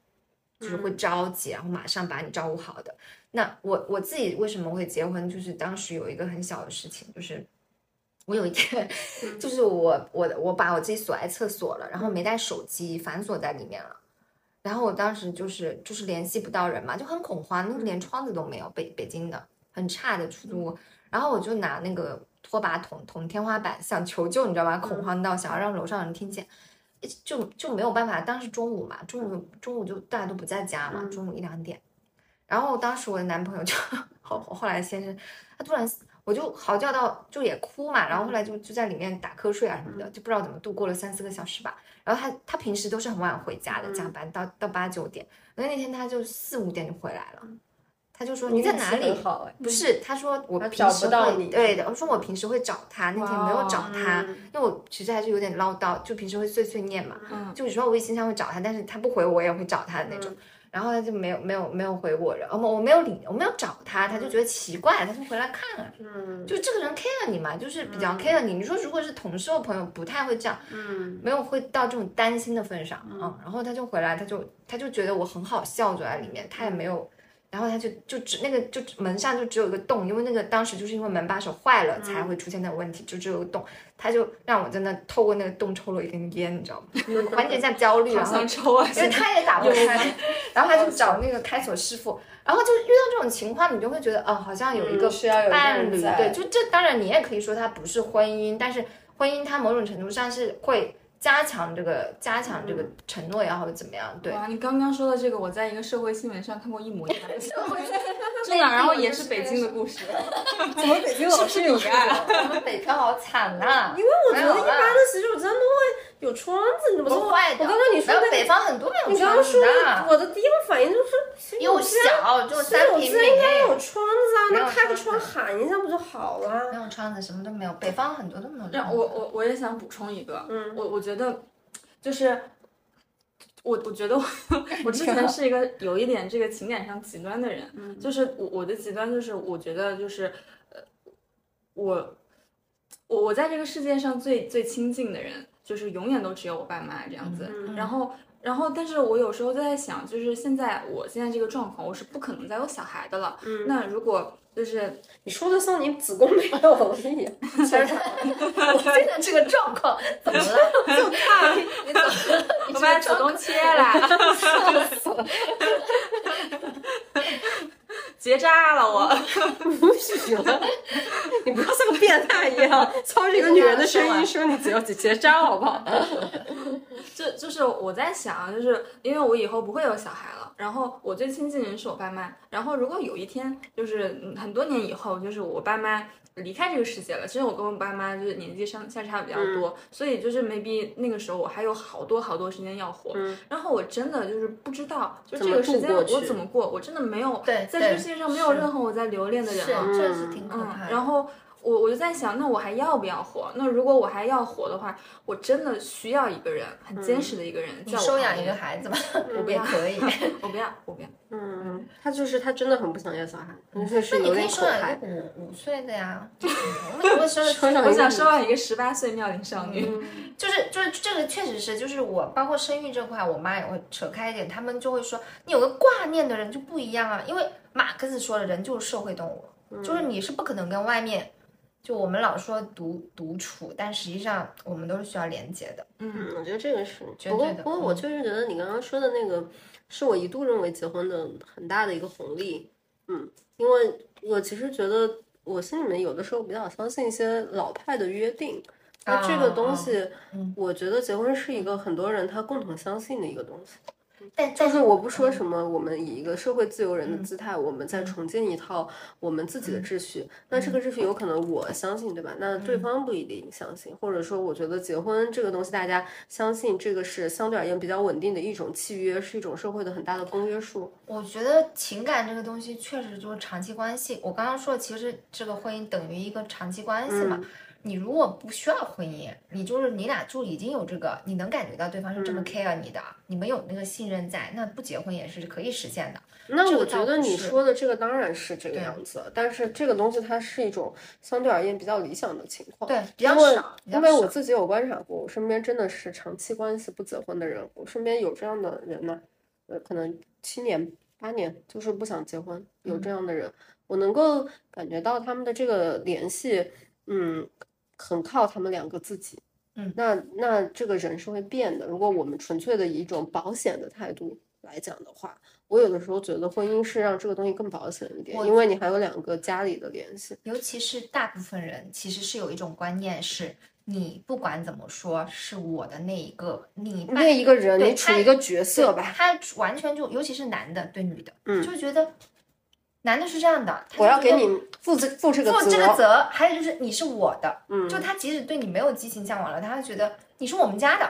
就是会着急，然后马上把你照顾好的。那我我自己为什么会结婚，就是当时有一个很小的事情，就是我有一天 <laughs> 就是我我我把我自己锁在厕所了，然后没带手机，反锁在里面了，然后我当时就是就是联系不到人嘛，就很恐慌，那个连窗子都没有，北北京的。很差的出租屋，然后我就拿那个拖把捅捅天花板，想求救，你知道吧？恐慌到想要让楼上人听见，就就没有办法。当时中午嘛，中午中午就大家都不在家嘛，中午一两点。然后当时我的男朋友就后后来先生，他突然我就嚎叫到就也哭嘛，然后后来就就在里面打瞌睡啊什么的，就不知道怎么度过了三四个小时吧。然后他他平时都是很晚回家的，加班到到八九点，那那天他就四五点就回来了。他就说你在哪里？不是，他说我平时会对的。我说我平时会找他，那天没有找他，因为我其实还是有点唠叨，就平时会碎碎念嘛。就有时候微信上会找他，但是他不回我，也会找他的那种。然后他就没有没有没有回我，然后我没有理，我没有找他，他就觉得奇怪，他就回来看了。嗯，就这个人 care 你嘛，就是比较 care 你。你说如果是同事或朋友，不太会这样，嗯，没有会到这种担心的份上嗯，然后他就回来，他就他就觉得我很好笑，坐在里面，他也没有。然后他就就只那个就门上就只有一个洞，因为那个当时就是因为门把手坏了才会出现那个问题，就只有个洞。他就让我在那透过那个洞抽了一根烟，你知道吗？缓解一下焦虑。然后抽啊，因为他也打不开。然后他就找那个开锁师傅，然后就遇到这种情况，你就会觉得哦，好像有一个伴侣。对，就这当然你也可以说他不是婚姻，但是婚姻它某种程度上是会。加强这个，加强这个承诺也好，或者怎么样？对，你刚刚说的这个，我在一个社会新闻上看过一模一样的，<laughs> 真的，然后也是北京的故事。怎么北京老是有爱？我们北漂好惨呐！因为我觉得一般的洗手间都会。有窗子，你怎么说？坏的。我刚刚你说的北方很多没有窗子的。我的第一个反应就是，又小，就三平米。应该有窗子啊，那开个窗喊一下不就好了？没有窗子，什么都没有。北方很多都没有。我我我也想补充一个，嗯，我我觉得就是我我觉得我 <laughs> 我之前是一个有一点这个情感上极端的人，嗯，就是我我的极端就是我觉得就是呃我我我在这个世界上最最亲近的人。就是永远都只有我爸妈这样子，然后，然后，但是我有时候就在想，就是现在我现在这个状况，我是不可能再有小孩的了。嗯，那如果就是你说的像你子宫没有了一样，<laughs> 我现在这个状况怎么了？就怕你怎么？<laughs> 我把子宫切了，<laughs> 笑死了。结扎了我，不行，<laughs> 你不要像个变态一样操着一个女人的声音 <laughs> 说你只要结扎好不好？<laughs> 就就是我在想，就是因为我以后不会有小孩了，然后我最亲近的人是我爸妈，然后如果有一天就是很多年以后，就是我爸妈。离开这个世界了。其实我跟我爸妈就是年纪相相差比较多，所以就是 maybe 那个时候我还有好多好多时间要活。然后我真的就是不知道，就这个时间我怎么过，我真的没有在这个世界上没有任何我在留恋的人了。这是挺可怕。然后。我我就在想，那我还要不要活？那如果我还要活的话，我真的需要一个人，很坚实的一个人。你收养一个孩子吧，我不要，可以，<laughs> 我不要，我不要。嗯，他就是他真的很不想要小孩，那你可以收养一个五五岁的呀。<laughs> 我收 <laughs> 我想收养一个十八岁妙龄少女。<laughs> 就是就是这个确实是，就是我包括生育这块，我妈也会扯开一点，他们就会说，你有个挂念的人就不一样啊。因为马克思说的人就是社会动物，就是你是不可能跟外面。就我们老说独独处，但实际上我们都是需要连接的。嗯，我觉得这个是不过不过我就是觉得你刚刚说的那个，是我一度认为结婚的很大的一个红利。嗯，因为我其实觉得我心里面有的时候比较相信一些老派的约定。那这个东西，我觉得结婚是一个很多人他共同相信的一个东西。但就是我不说什么，我们以一个社会自由人的姿态，我们在重建一套我们自己的秩序。那这个秩序有可能我相信，对吧？那对方不一定相信，或者说，我觉得结婚这个东西，大家相信这个是相对而言比较稳定的一种契约，是一种社会的很大的公约数。我觉得情感这个东西确实就是长期关系。我刚刚说，其实这个婚姻等于一个长期关系嘛。你如果不需要婚姻，你就是你俩就已经有这个，你能感觉到对方是这么 care 你的，你们有那个信任在，那不结婚也是可以实现的。那我觉得你说的这个当然是这个样子，但是这个东西它是一种相对而言比较理想的情况，对，比较少。因为我自己有观察过，我身边真的是长期关系不结婚的人，我身边有这样的人呢，呃，可能七年八年就是不想结婚，有这样的人，我能够感觉到他们的这个联系，嗯。很靠他们两个自己，嗯，那那这个人是会变的。如果我们纯粹的以一种保险的态度来讲的话，我有的时候觉得婚姻是让这个东西更保险一点，因为你还有两个家里的联系。尤其是大部分人其实是有一种观念，是你不管怎么说，是我的那一个你那一个人，你处一个角色吧，他完全就，尤其是男的对女的，嗯，就觉得。男的是这样的，我要给你负这负这个负这个责，还有就是你是我的，嗯，就他即使对你没有激情向往了，他会觉得你是我们家的，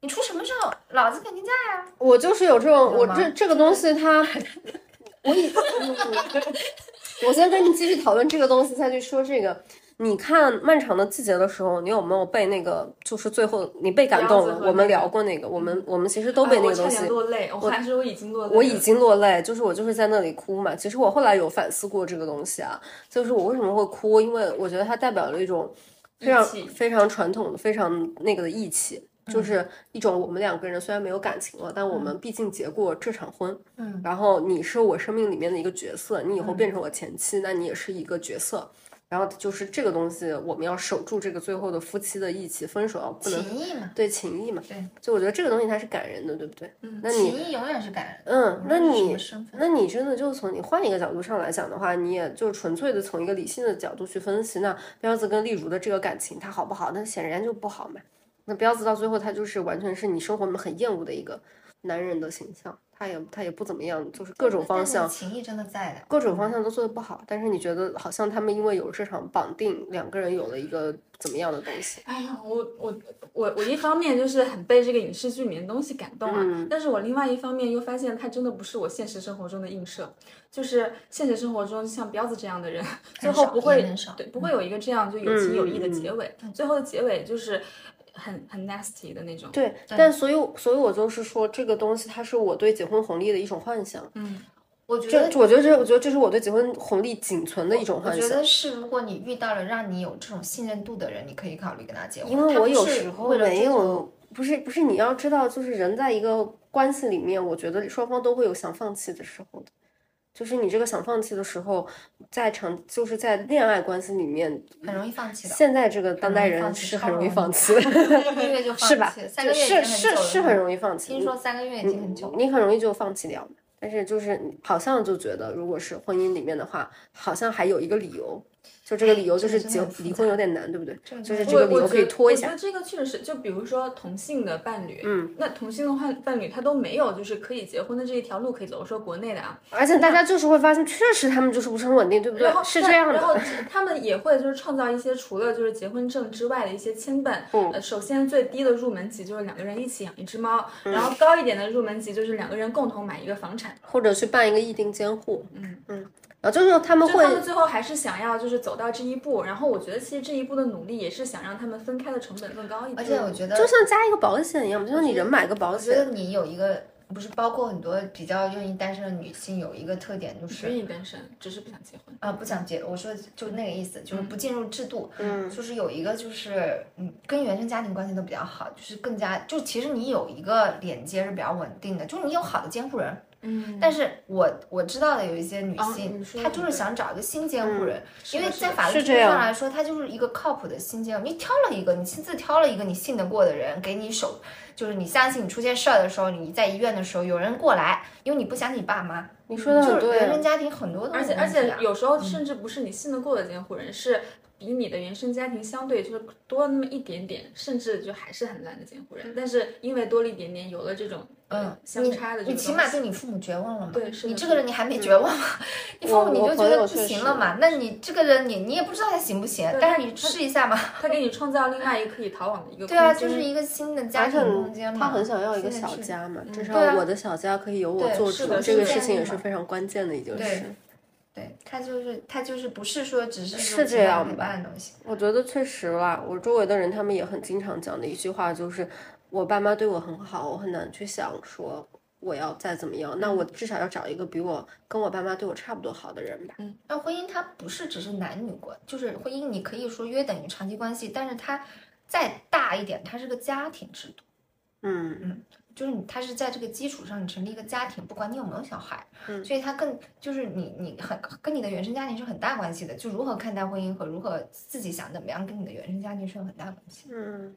你出什么事老子肯定在啊。我就是有这种，我这这个东西，他，<laughs> 我以，我先跟你继续讨论这个东西，再去说这个。你看《漫长的季节》的时候，你有没有被那个？就是最后你被感动了。我们聊过那个，我们我们其实都被那个东西。落泪，我还是我已经落泪。我已经落泪，就是我就是在那里哭嘛。其实我后来有反思过这个东西啊，就是我为什么会哭？因为我觉得它代表了一种非常非常传统的、非常那个的义气，就是一种我们两个人虽然没有感情了，但我们毕竟结过这场婚。嗯。然后你是我生命里面的一个角色，你以后变成我前妻，那你也是一个角色。然后就是这个东西，我们要守住这个最后的夫妻的义气，分手要不能情义嘛？对情义嘛？对，就我觉得这个东西它是感人的，对不对？嗯，那你情义永远是感人。嗯，那你那你真的就从你换一个角度上来讲的话，你也就纯粹的从一个理性的角度去分析，那彪子跟丽茹的这个感情，它好不好？那显然就不好嘛。那彪子到最后他就是完全是你生活里面很厌恶的一个男人的形象。他也他也不怎么样，就是各种方向情谊真的在的，各种方向都做的不好。但是你觉得好像他们因为有这场绑定，两个人有了一个怎么样的东西？哎呀，我我我我一方面就是很被这个影视剧里面的东西感动啊，但是我另外一方面又发现他真的不是我现实生活中的映射，就是现实生活中像彪子这样的人，最后不会对不会有一个这样就有情有义的结尾，最后的结尾就是。很很 nasty 的那种，对，但所以所以我就是说，这个东西它是我对结婚红利的一种幻想。嗯，我觉得，我觉得这，我觉得这是我对结婚红利仅存的一种幻想。我觉得是，如果你遇到了让你有这种信任度的人，你可以考虑跟他结婚。因为我有时候没有，不是不是，你要知道，就是人在一个关系里面，我觉得双方都会有想放弃的时候的。就是你这个想放弃的时候，在长就是在恋爱关系里面很容易放弃的。现在这个当代人 <laughs> 是很容易放弃，三个月就放弃，是吧？是是是很容易放弃。听说三个月已经很久，你很容易就放弃掉。但是就是好像就觉得，如果是婚姻里面的话，好像还有一个理由。就这个理由就是结离婚有点难，对不对？就是这个理由可以拖一下。我觉得这个确实是，就比如说同性的伴侣，嗯，那同性的话伴侣他都没有就是可以结婚的这一条路可以走。我说国内的啊，而且大家就是会发现，确实他们就是不是很稳定，对不对？是这样的。然后他们也会就是创造一些除了就是结婚证之外的一些牵绊。嗯，首先最低的入门级就是两个人一起养一只猫，然后高一点的入门级就是两个人共同买一个房产，或者去办一个议定监护。嗯嗯。就是他们会，他们最后还是想要就是走到这一步，然后我觉得其实这一步的努力也是想让他们分开的成本更高一点。而且我觉得就像加一个保险一样，就像你人买个保险。我觉得你有一个不是包括很多比较愿意单身的女性有一个特点就是愿意单身，只是不想结婚啊，不想结。我说就那个意思，就是不进入制度。嗯，就是有一个就是嗯，跟原生家庭关系都比较好，就是更加就其实你有一个连接是比较稳定的，就是你有好的监护人。嗯，但是我我知道的有一些女性，她就是想找一个新监护人，因为在法律上来说，她就是一个靠谱的新监护。你挑了一个，你亲自挑了一个你信得过的人，给你手，就是你相信你出现事儿的时候，你在医院的时候有人过来，因为你不相信你爸妈。你说的就是原生家庭很多，而且而且有时候甚至不是你信得过的监护人，是比你的原生家庭相对就是多那么一点点，甚至就还是很烂的监护人，但是因为多了一点点，有了这种嗯相差的，你起码对你父母绝望了嘛？对，是你这个人你还没绝望吗？<laughs> 你父母你就觉得不行了嘛？那你这个人你你也不知道他行不行，但是你试一下嘛。他给你创造另外一个可以逃往的一个对啊，就是一个新的家庭空间嘛。他很想要一个小家嘛，至少我的小家可以由我做主，这个事情也是非常关键的，已经是。对他就是他就是不是说只是是这样陪伴的东西。我觉得确实啦，我周围的人他们也很经常讲的一句话就是，我爸妈对我很好，我很难去想说我要再怎么样。那我至少要找一个比我跟我爸妈对我差不多好的人吧。嗯，那婚姻它不是只是男女关，就是婚姻你可以说约等于长期关系，但是它再大一点，它是个家庭制度。嗯嗯。就是你，他是在这个基础上，你成立一个家庭，不管你有没有小孩，嗯，所以他更就是你，你很跟你的原生家庭是很大关系的。就如何看待婚姻和如何自己想怎么样，跟你的原生家庭是有很大关系。嗯，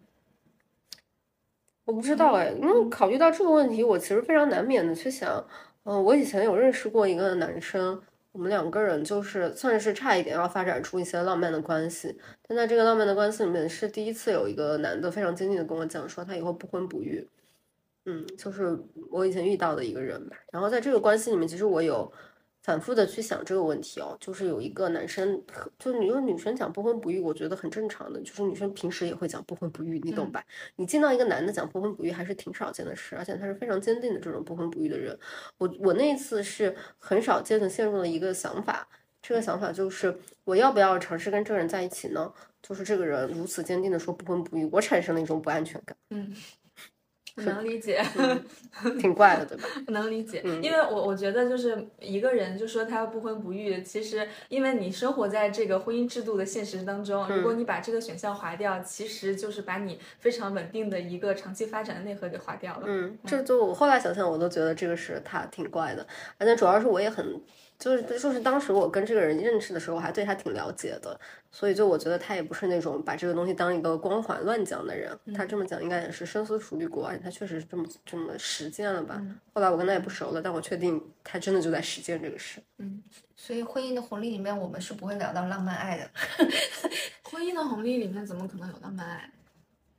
我不知道哎，因为考虑到这个问题，我其实非常难免的去想，嗯，我以前有认识过一个男生，我们两个人就是算是差一点要发展出一些浪漫的关系，但在这个浪漫的关系里面，是第一次有一个男的非常坚定的跟我讲说，他以后不婚不育。嗯，就是我以前遇到的一个人吧。然后在这个关系里面，其实我有反复的去想这个问题哦。就是有一个男生，就你说女生讲不婚不育，我觉得很正常的。就是女生平时也会讲不婚不育，你懂吧？你见到一个男的讲不婚不育，还是挺少见的事，而且他是非常坚定的这种不婚不育的人。我我那一次是很少见的陷入了一个想法，这个想法就是我要不要尝试跟这个人在一起呢？就是这个人如此坚定的说不婚不育，我产生了一种不安全感。嗯。能理解，挺怪的，对吧？能理解，因为我我觉得就是一个人就说他不婚不育，其实因为你生活在这个婚姻制度的现实当中，如果你把这个选项划掉，其实就是把你非常稳定的一个长期发展的内核给划掉了。嗯，这就我后来想想，我都觉得这个是他挺怪的，而且主要是我也很。就是就是当时我跟这个人认识的时候，我还对他挺了解的，所以就我觉得他也不是那种把这个东西当一个光环乱讲的人。他这么讲应该也是深思熟虑过，而且他确实是这么这么实践了吧。后来我跟他也不熟了，但我确定他真的就在实践这个事。嗯，所以婚姻的红利里面，我们是不会聊到浪漫爱的。<laughs> 婚姻的红利里面怎么可能有浪漫爱？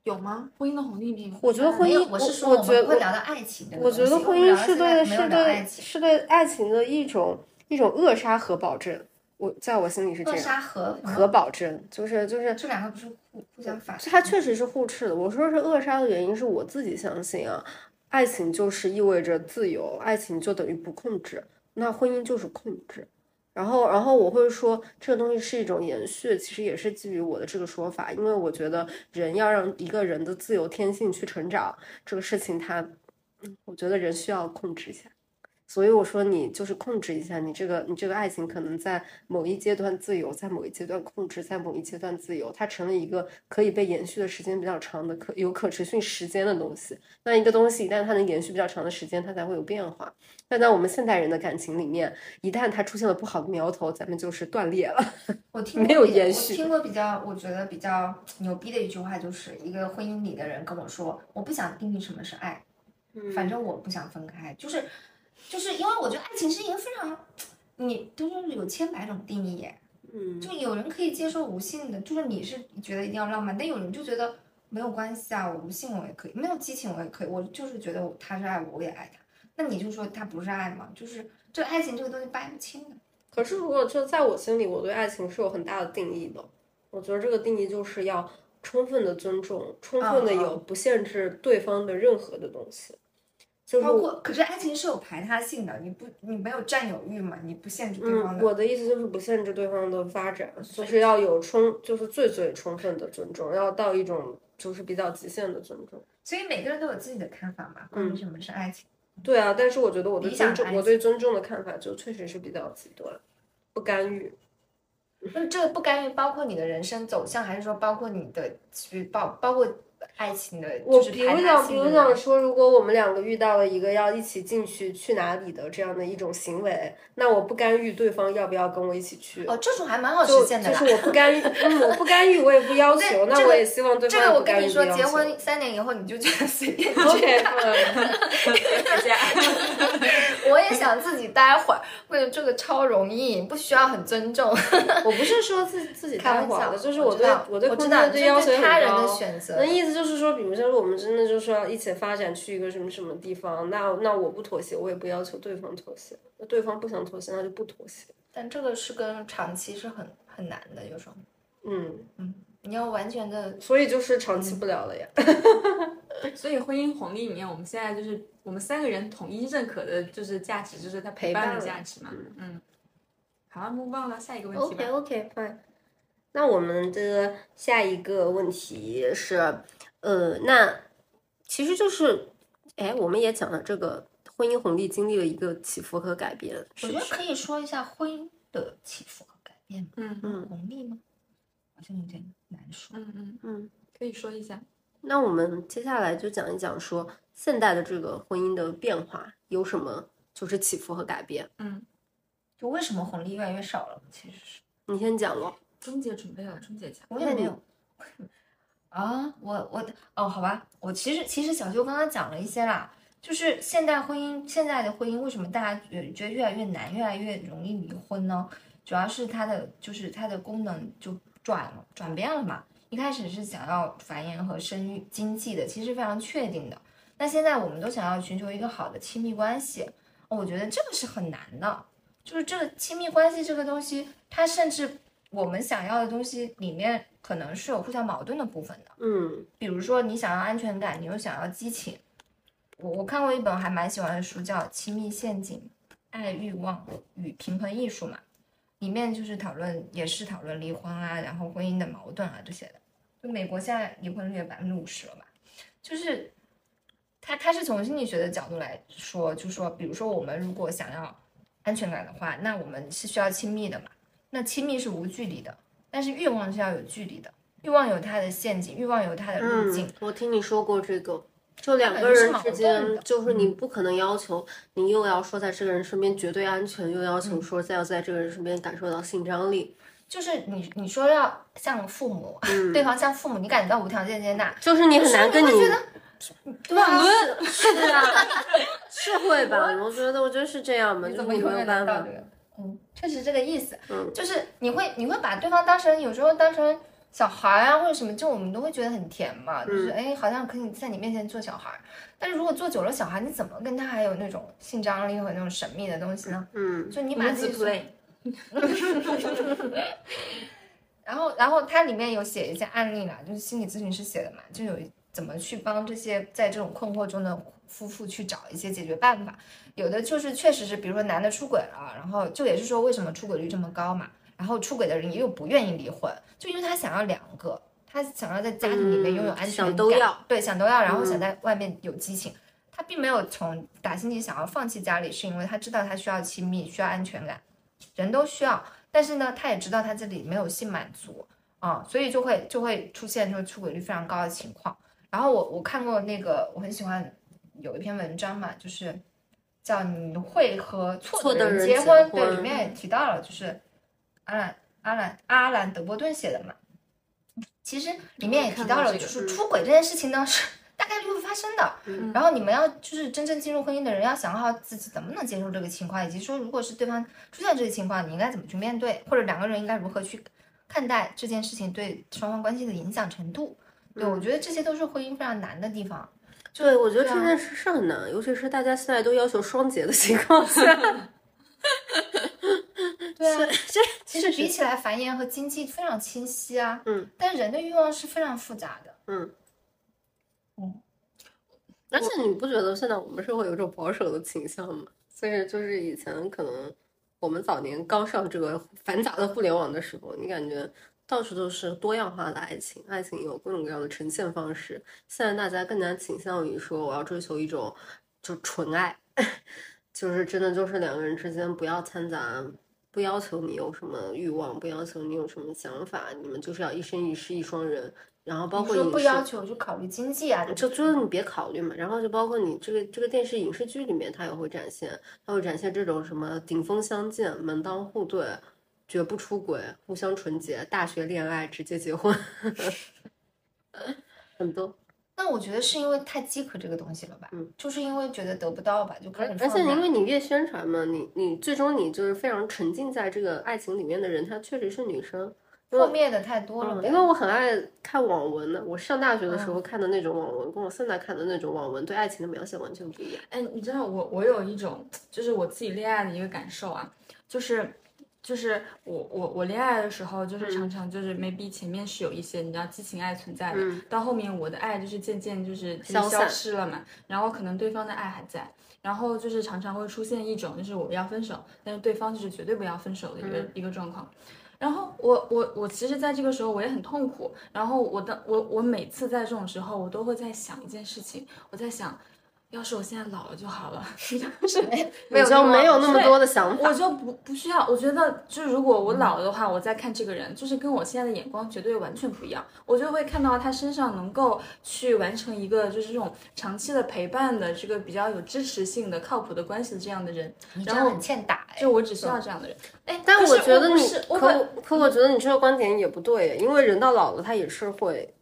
有吗？婚姻的红利里面，我觉得婚姻，我是说我们会聊到爱情。我觉得婚姻是对是对是对爱情的一种。一种扼杀和保证，我在我心里是这样。扼杀和和保证，就是就是这两个不是互互相反？它确实是互斥的。我说是扼杀的原因是我自己相信啊，爱情就是意味着自由，爱情就等于不控制，那婚姻就是控制。然后然后我会说这个东西是一种延续，其实也是基于我的这个说法，因为我觉得人要让一个人的自由天性去成长，这个事情他，我觉得人需要控制一下。所以我说，你就是控制一下你这个，你这个爱情可能在某一阶段自由，在某一阶段控制，在某一阶段自由，它成了一个可以被延续的时间比较长的，可有可持续时间的东西。那一个东西一旦它能延续比较长的时间，它才会有变化。但在我们现代人的感情里面，一旦它出现了不好的苗头，咱们就是断裂了。<laughs> 我听没有延续。我听过比较，我觉得比较牛逼的一句话，就是一个婚姻里的人跟我说：“我不想定义什么是爱，反正我不想分开。”就是。就是因为我觉得爱情是一个非常，你都是有千百种定义，嗯，就有人可以接受无性的，就是你是觉得一定要浪漫，但有人就觉得没有关系啊，我无性我也可以，没有激情我也可以，我就是觉得他是爱我，我也爱他，那你就说他不是爱嘛？就是这爱情这个东西掰不清的。可是如果就在我心里，我对爱情是有很大的定义的，我觉得这个定义就是要充分的尊重，充分的有不限制对方的任何的东西。包括，可是爱情是有排他性的，你不，你没有占有欲嘛？你不限制对方的。我的意思就是不限制对方的发展，就是要有充，就是最最充分的尊重，要到一种就是比较极限的尊重。所以每个人都有自己的看法嘛，关于什么是爱情。对啊，但是我觉得我对尊重，我对尊重的看法就确实是比较极端，不干预。那这个不干预包括你的人生走向，还是说包括你的去包包括？爱情的，我比如讲，比如讲说，如果我们两个遇到了一个要一起进去去哪里的这样的一种行为，那我不干预对方要不要跟我一起去。哦，这种还蛮好实现的。就是我不干预，<laughs> 我不干预，我也不要求。那我也希望对方这个我跟你说，结婚三年以后你就觉得随便。<laughs> OK，再见。<laughs> 我也想自己待会儿，为了这个超容易，不需要很尊重。我不是说自自己待会儿的，就是我对我对空间的要求很高。那意思就是说，比如说我们真的就是要一起发展去一个什么什么地方，那那我不妥协，我也不要求对方妥协。那对方不想妥协，那就不妥协。但这个是跟长期是很很难的，有时候。嗯嗯，你要完全的，所以就是长期不了了呀。<laughs> 所以婚姻红利里面，我们现在就是我们三个人统一认可的，就是价值，就是他陪伴的价值嘛。嗯。好，目忘了下一个问题吧。OK，OK，fine。那我们的下一个问题是，呃，那其实就是，哎，我们也讲了这个婚姻红利经历了一个起伏和改变。我觉得可以说一下婚姻的起伏和改变。嗯嗯，红利吗？好像有点难说。嗯嗯嗯，可以说一下。那我们接下来就讲一讲，说现代的这个婚姻的变化有什么，就是起伏和改变。嗯，就为什么红利越来越少了？其实是你先讲咯。中介准备了，中介讲。我也没有。啊，我我哦，好吧，我其实其实小修刚刚讲了一些啦，就是现代婚姻，现在的婚姻为什么大家觉觉得越来越难，越来越容易离婚呢？主要是它的就是它的功能就转了转变了嘛。一开始是想要繁衍和生育经济的，其实非常确定的。那现在我们都想要寻求一个好的亲密关系，我觉得这个是很难的。就是这个亲密关系这个东西，它甚至我们想要的东西里面可能是有互相矛盾的部分的。嗯，比如说你想要安全感，你又想要激情。我我看过一本还蛮喜欢的书，叫《亲密陷阱：爱、欲望与平衡艺术》嘛。里面就是讨论，也是讨论离婚啊，然后婚姻的矛盾啊这些的。就美国现在离婚率有百分之五十了吧？就是他他是从心理学的角度来说，就说比如说我们如果想要安全感的话，那我们是需要亲密的嘛？那亲密是无距离的，但是欲望是要有距离的，欲望有它的陷阱，欲望有它的路径。我听你说过这个。就两个人之间，就是你不可能要求你又要说在这个人身边绝对安全，又要求说再要在这个人身边感受到性张力。就是你你说要像父母，<laughs> 对方像父母，你感觉到无条件接纳，就是你很难跟你对吧？<laughs> 是啊，是会吧？我觉得我觉得是这样嘛，就没有办法。嗯，确实这个意思。嗯，就是你会你会把对方当成有时候当成。小孩啊，或者什么，就我们都会觉得很甜嘛，就是哎，好像可以在你面前做小孩。但是如果做久了小孩，你怎么跟他还有那种性张力和那种神秘的东西呢？嗯，就你把自己。<laughs> <laughs> 然后，然后它里面有写一些案例啦，就是心理咨询师写的嘛，就有怎么去帮这些在这种困惑中的夫妇去找一些解决办法。有的就是确实是，比如说男的出轨了，然后就也是说为什么出轨率这么高嘛。然后出轨的人也有不愿意离婚，就因为他想要两个，他想要在家庭里面拥有安全感，都要对，想都要，然后想在外面有激情。他并没有从打心底想要放弃家里，是因为他知道他需要亲密，需要安全感，人都需要。但是呢，他也知道他这里没有性满足啊，所以就会就会出现就是出轨率非常高的情况。然后我我看过那个，我很喜欢有一篇文章嘛，就是叫你会和错的人结婚，对，里面也提到了，就是。阿兰阿兰阿兰德波顿写的嘛，其实里面也提到了，就是出轨这件事情呢是 <laughs> 大概率会发生的。然后你们要就是真正进入婚姻的人要想好自己怎么能接受这个情况，以及说如果是对方出现这个情况，你应该怎么去面对，或者两个人应该如何去看待这件事情对双方关系的影响程度。对我觉得这些都是婚姻非常难的地方。对，我觉得这件事是很难，尤其是大家现在都要求双节的情况下。<laughs> 对啊，<laughs> 这其实比起来繁衍和经济非常清晰啊。嗯，但人的欲望是非常复杂的。嗯嗯，而且你不觉得现在我们社会有种保守的倾向吗？所以就是以前可能我们早年刚上这个繁杂的互联网的时候，你感觉到处都是多样化的爱情，爱情有各种各样的呈现方式。现在大家更加倾向于说，我要追求一种就纯爱。<laughs> 就是真的，就是两个人之间不要掺杂不要求你有什么欲望，不要求你有什么想法，你们就是要一生一世一双人。然后包括你不要求就考虑经济啊，就就是你别考虑嘛。然后就包括你这个这个电视影视剧里面，它也会展现，它会展现这种什么顶峰相见、门当户对、绝不出轨、互相纯洁、大学恋爱直接结婚，<laughs> 很多。那我觉得是因为太饥渴这个东西了吧？嗯，就是因为觉得得不到吧，就可能。而且因为你越宣传嘛，你你最终你就是非常沉浸在这个爱情里面的人，她确实是女生。破灭的太多了，因为我很爱看网文的。我上大学的时候看的那种网文，跟我现在看的那种网文对爱情的描写完全不一样。哎，你知道我我有一种就是我自己恋爱的一个感受啊，就是就是我我我恋爱的时候，就是常常就是 maybe 前面是有一些你知道激情爱存在的，到后面我的爱就是渐渐就是消失了嘛，然后可能对方的爱还在，然后就是常常会出现一种就是我们要分手，但是对方就是绝对不要分手的一个一个状况。然后我我我其实，在这个时候我也很痛苦。然后我的我我每次在这种时候，我都会在想一件事情，我在想。要是我现在老了就好了，<laughs> 就是没有就没有那么多的想法，我就不不需要。我觉得，就如果我老了的话，我再看这个人，就是跟我现在的眼光绝对完全不一样。我就会看到他身上能够去完成一个就是这种长期的陪伴的这个比较有支持性的、靠谱的关系的这样的人。然后很欠打，就我只需要这样的人。哎，但我觉得你可可，我觉得你这个观点也不对，因为人到老了，他也是会。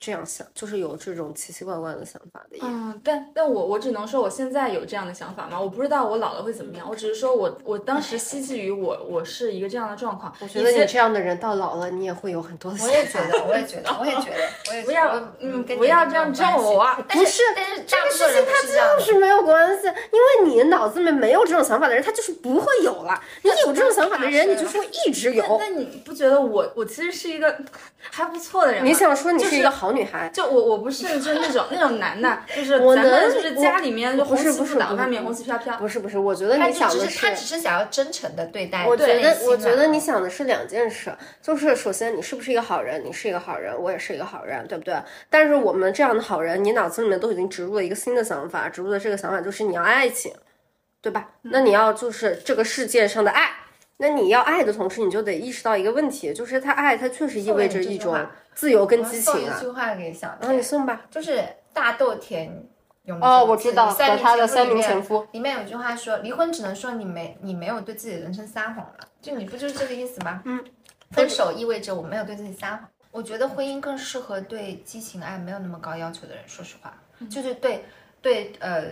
这样想就是有这种奇奇怪怪的想法的。嗯，但但我我只能说我现在有这样的想法吗？我不知道我老了会怎么样。我只是说我我当时希冀于我我是一个这样的状况。我觉得你这样的人到老了你也会有很多的。我也觉得，我也觉得，我也觉得，我也不要嗯不要这样咒我啊！不是，但是这个事情它就是没有关系，因为你脑子里面没有这种想法的人，他就是不会有了。你有这种想法的人，你就是会一直有。那你不觉得我我其实是一个 <laughs> 还不错的人？你想说你是一个好女孩？就我。我不是就那种那种男的，就是咱们就是家里面红旗不倒，外面红旗飘飘。不是不是，我觉得你想的是他只是想要真诚的对待。我觉得我觉得你想的是两件事，就是首先你是不是一个好人，你是一个好人，我也是一个好人，对不对？但是我们这样的好人，你脑子里面都已经植入了一个新的想法，植入的这个想法就是你要爱情，对吧？那你要就是这个世界上的爱。那你要爱的同时，你就得意识到一个问题，就是他爱，他确实意味着一种自由跟激情啊。送一句话给小然后你送吧，就是大豆田永哦，我知道，和他的三名前夫里面有句话说，离婚只能说你没你没有对自己的人生撒谎了，就你不就是这个意思吗？嗯，分手意味着我没有对自己撒谎。我觉得婚姻更适合对激情爱没有那么高要求的人，说实话，就是对对呃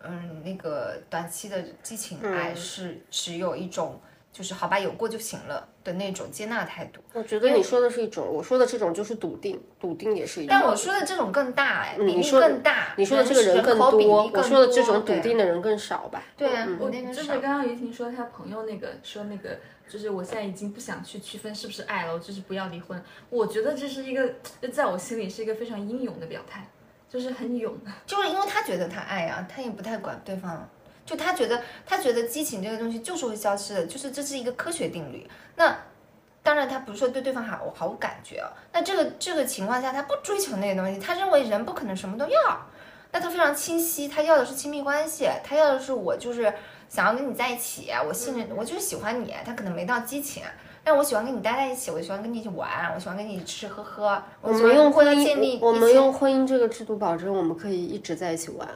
嗯那个短期的激情爱是只有一种。就是好吧，有过就行了的那种接纳态度。我觉得你说的是一种，我说的这种就是笃定，笃定也是一种。但我说的这种更大哎，你说更大，你说的这个人更多，我说的这种笃定的人更少吧？对啊，我就是刚刚于婷说她朋友那个说那个，就是我现在已经不想去区分是不是爱了，就是不要离婚。我觉得这是一个，在我心里是一个非常英勇的表态，就是很勇。就是因为他觉得他爱啊，他也不太管对方。就他觉得，他觉得激情这个东西就是会消失的，就是这是一个科学定律。那当然，他不是说对对方好毫无感觉啊。那这个这个情况下，他不追求那些东西，他认为人不可能什么都要。那他非常清晰，他要的是亲密关系，他要的是我就是想要跟你在一起，我信任，我就是喜欢你。他可能没到激情，但我喜欢跟你待在一起，我喜欢跟你一起玩，我喜欢跟你吃吃喝喝。我们用婚姻，我们用婚姻这个制度保证我们可以一直在一起玩。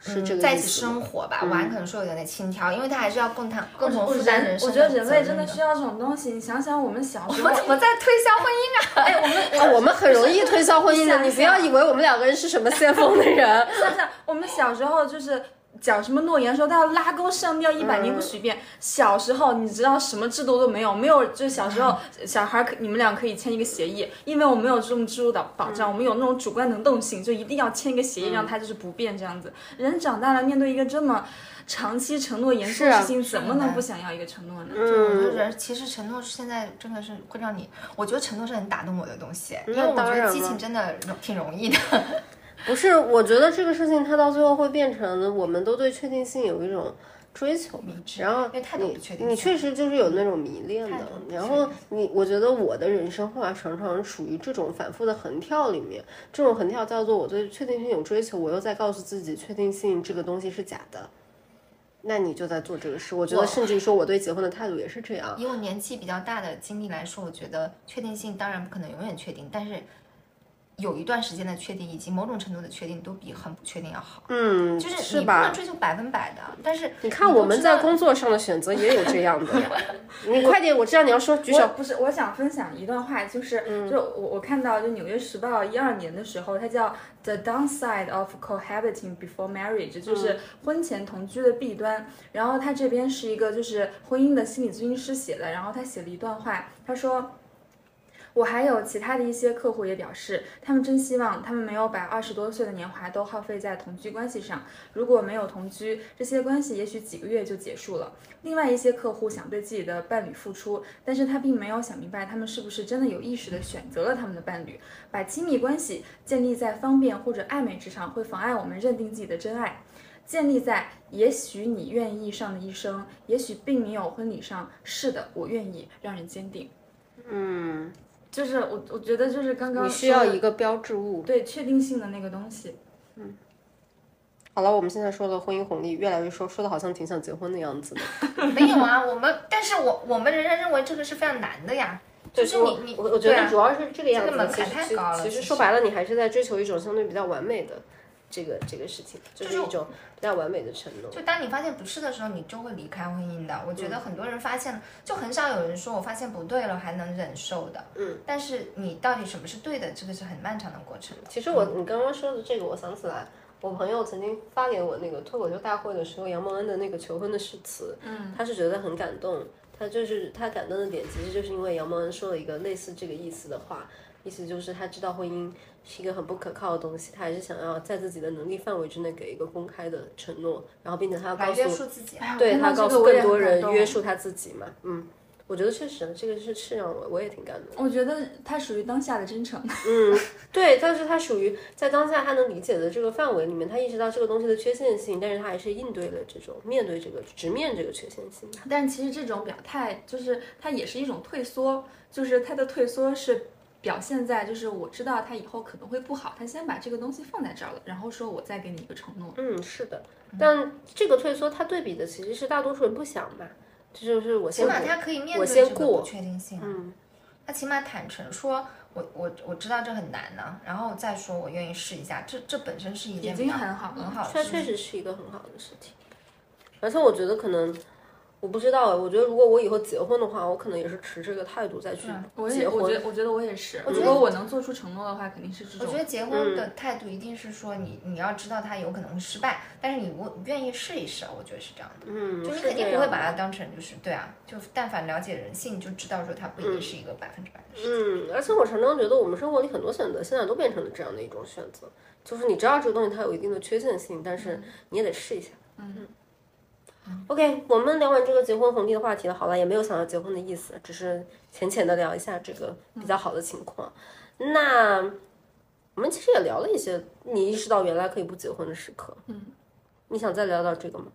是这个在一起生活吧，玩可能说有点轻佻，因为他还是要共谈共同负担人生。我觉得人类真的需要这种东西。你想想，我们小时候，我怎么在推销婚姻啊？哎，我们我们很容易推销婚姻的，你不要以为我们两个人是什么先锋的人。<laughs> 想想我们小时候就是。讲什么诺言说他要拉钩上吊一百年不许变。小时候你知道什么制度都没有，没有就是小时候小孩可你们俩可以签一个协议，因为我没有这种制度的保障，我们有那种主观能动性，就一定要签一个协议让他就是不变这样子。人长大了面对一个这么长期承诺严肃的事情，怎么能不想要一个承诺呢？嗯，我觉得人其实承诺现在真的是会让你，我觉得承诺是很打动我的东西，因为我觉得激情真的挺容易的。不是，我觉得这个事情它到最后会变成，我们都对确定性有一种追求，然后你你确实就是有那种迷恋的，然后你我觉得我的人生话常常处于这种反复的横跳里面，这种横跳叫做我对确定性有追求，我又在告诉自己确定性这个东西是假的，那你就在做这个事。我觉得，甚至于说，我对结婚的态度也是这样。以我年纪比较大的经历来说，我觉得确定性当然不可能永远确定，但是。有一段时间的确定，以及某种程度的确定，都比很不确定要好。嗯，就是你不能追求百分百的。但是你看我们在工作上的选择也有这样的。<laughs> 你快点，我知道你要说，举手。不是，我想分享一段话，就是，就我我看到，就《纽约时报》一二年的时候，它叫《The Downside of Cohabiting Before Marriage》，就是婚前同居的弊端。然后他这边是一个就是婚姻的心理咨询师写的，然后他写了一段话，他说。我还有其他的一些客户也表示，他们真希望他们没有把二十多岁的年华都耗费在同居关系上。如果没有同居，这些关系也许几个月就结束了。另外一些客户想对自己的伴侣付出，但是他并没有想明白他们是不是真的有意识地选择了他们的伴侣。把亲密关系建立在方便或者暧昧之上，会妨碍我们认定自己的真爱。建立在也许你愿意上的一生，也许并没有婚礼上，是的，我愿意，让人坚定。嗯。就是我，我觉得就是刚刚你需要一个标志物，对确定性的那个东西。嗯，好了，我们现在说的婚姻红利，越来越说说的好像挺想结婚的样子。<laughs> 没有啊，我们，但是我我们仍然认为这个是非常难的呀。就是你你，我我觉得主要是这个样子。门槛太高了。其实说白了，你还是在追求一种相对比较完美的。这个这个事情就是一种比较完美的承诺。就当你发现不是的时候，你就会离开婚姻的。我觉得很多人发现，就很少有人说我发现不对了还能忍受的。嗯。但是你到底什么是对的，这个是很漫长的过程。其实我你刚刚说的这个，我想起来，我朋友曾经发给我那个脱口秀大会的时候，杨蒙恩的那个求婚的誓词。嗯。他是觉得很感动，他就是他感动的点，其实就是因为杨蒙恩说了一个类似这个意思的话。意思就是他知道婚姻是一个很不可靠的东西，他还是想要在自己的能力范围之内给一个公开的承诺，然后并且他要告诉自己，对他告诉更多人约束他自己嘛。嗯，我觉得确实这个是是让我我也挺感动。我觉得他属于当下的真诚。<laughs> 嗯，对，但是他属于在当下他能理解的这个范围里面，他意识到这个东西的缺陷性，但是他还是应对了这种面对这个直面这个缺陷性。但其实这种表态就是他也是一种退缩，就是他的退缩是。表现在就是我知道他以后可能会不好，他先把这个东西放在这儿了，然后说我再给你一个承诺。嗯，是的，但这个退缩他对比的其实是大多数人不想嘛，这就是我先起码他可以面对这个不确定性，嗯，他起码坦诚说，我我我知道这很难呢，然后再说我愿意试一下，这这本身是一件已经很好很好，这确实是一个很好的事情，而且我觉得可能。我不知道，我觉得如果我以后结婚的话，我可能也是持这个态度再去结婚。我觉得，我觉得我也是。如果我能做出承诺的话，肯定是这种。我觉得结婚的态度一定是说，你你要知道他有可能会失败，但是你我愿意试一试，我觉得是这样的。嗯，就是肯定不会把它当成就是对啊，就但凡了解人性，就知道说它不一定是一个百分之百的事情。嗯，而且我常常觉得我们生活里很多选择现在都变成了这样的一种选择，就是你知道这个东西它有一定的缺陷性，但是你也得试一下。嗯。OK，我们聊完这个结婚红利的话题了，好了，也没有想要结婚的意思，只是浅浅的聊一下这个比较好的情况。那我们其实也聊了一些你意识到原来可以不结婚的时刻。嗯，你想再聊聊这个吗？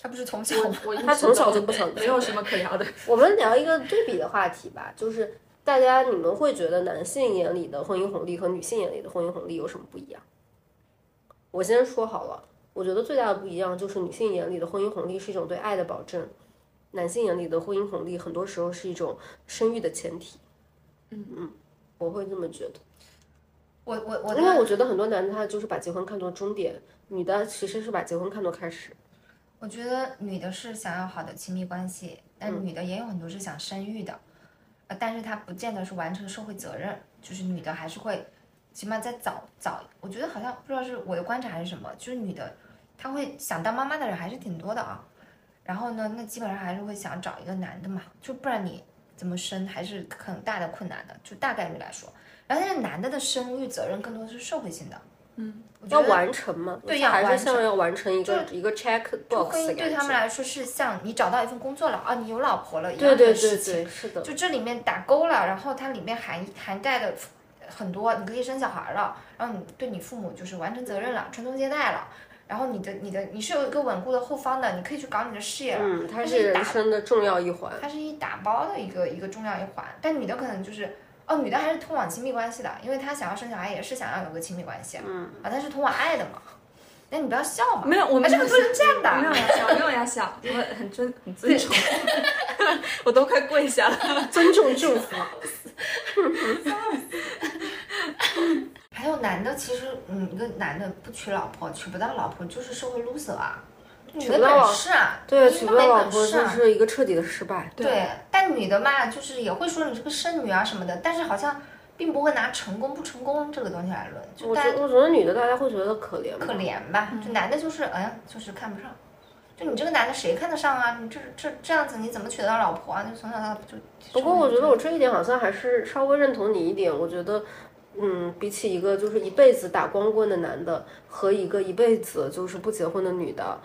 他不是从小，他从小就不想，没有什么可聊的。我们聊一个对比的话题吧，就是大家你们会觉得男性眼里的婚姻红利和女性眼里的婚姻红利有什么不一样？我先说好了。我觉得最大的不一样就是女性眼里的婚姻红利是一种对爱的保证，男性眼里的婚姻红利很多时候是一种生育的前提。嗯嗯，我会这么觉得。我我我，因为我觉得很多男的他就是把结婚看作终点，女的其实是把结婚看作开始。我觉得女的是想要好的亲密关系，但女的也有很多是想生育的，呃，但是她不见得是完成社会责任，就是女的还是会。起码在早早，我觉得好像不知道是我的观察还是什么，就是女的，她会想当妈妈的人还是挺多的啊。然后呢，那基本上还是会想找一个男的嘛，就不然你怎么生还是很大的困难的，就大概率来说。然后但是男的的生育责任更多的是社会性的，嗯，要完成嘛，对，还是像要完成一个一个 check box。婚姻对他们来说是像你找到一份工作了啊，你有老婆了一样的事情，是的，就这里面打勾了，然后它里面涵涵盖的。很多，你可以生小孩了，然后你对你父母就是完成责任了，传宗接代了，然后你的你的你是有一个稳固的后方的，你可以去搞你的事业了。嗯，它是人生的重要一环。它是一打包的一个一个重要一环，但女的可能就是，哦，女的还是通往亲密关系的，因为她想要生小孩也是想要有个亲密关系。嗯，啊，她是通往爱的嘛。那你不要笑嘛。没有，我们这个不是这样的。没有要笑，没有要笑，我很尊很尊重，<laughs> 我都快跪下了，<laughs> 尊重祝福。<laughs> 还有男的，其实嗯，一个男的不娶老婆，娶不到老婆就是社会 loser 啊，娶不到本事啊，对，娶不到老婆就是一个彻底的失败。对，但女的嘛，就是也会说你是个剩女啊什么的，但是好像并不会拿成功不成功这个东西来论。就我觉我觉得女的大家会觉得可怜，可怜吧？就男的就是哎呀，就是看不上。就你这个男的谁看得上啊？你这这这样子你怎么娶得到老婆啊？就从小到大就。不过我觉得我这一点好像还是稍微认同你一点，我觉得。嗯，比起一个就是一辈子打光棍的男的和一个一辈子就是不结婚的女的，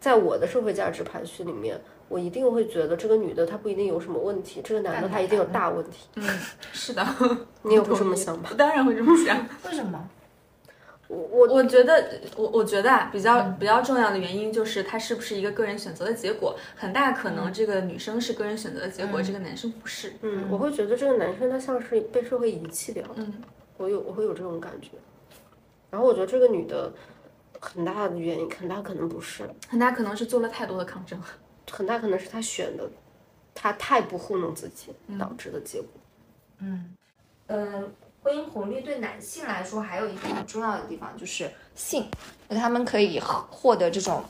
在我的社会价值排序里面，我一定会觉得这个女的她不一定有什么问题，这个男的他一定有大问题。嗯，是的，<laughs> 你也会这么想吧？当然会这么想。为什么？我我我觉得我我觉得啊，比较比较重要的原因就是他是不是一个个人选择的结果，很大可能这个女生是个人选择的结果，这个男生不是。嗯，我会觉得这个男生他像是被社会遗弃掉的。嗯，我有我会有这种感觉。然后我觉得这个女的很大的原因，很大可能不是，很大可能是做了太多的抗争，<laughs> 很大可能是他选的，他太不糊弄自己导致的结果。嗯嗯。婚姻红利对男性来说还有一个很重要的地方就是性，那他们可以获得这种，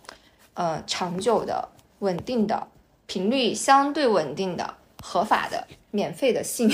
呃，长久的、稳定的、频率相对稳定的、合法的、免费的性。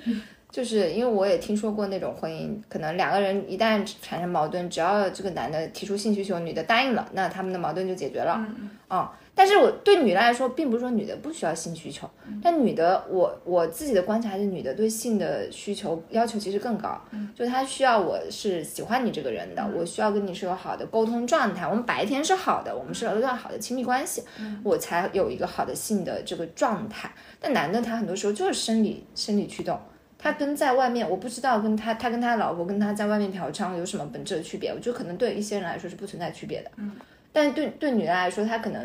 <laughs> 就是因为我也听说过那种婚姻，可能两个人一旦产生矛盾，只要这个男的提出性需求，女的答应了，那他们的矛盾就解决了。嗯嗯。但是我对女的来说，并不是说女的不需要性需求，但女的，我我自己的观察是，女的对性的需求要求其实更高。嗯。就她需要我是喜欢你这个人的，我需要跟你是有好的沟通状态，我们白天是好的，我们是有一段好的亲密关系，我才有一个好的性的这个状态。但男的他很多时候就是生理生理驱动。他跟在外面，我不知道跟他，他跟他老婆跟他在外面嫖娼有什么本质的区别？我觉得可能对一些人来说是不存在区别的。嗯，但对对女的来说，她可能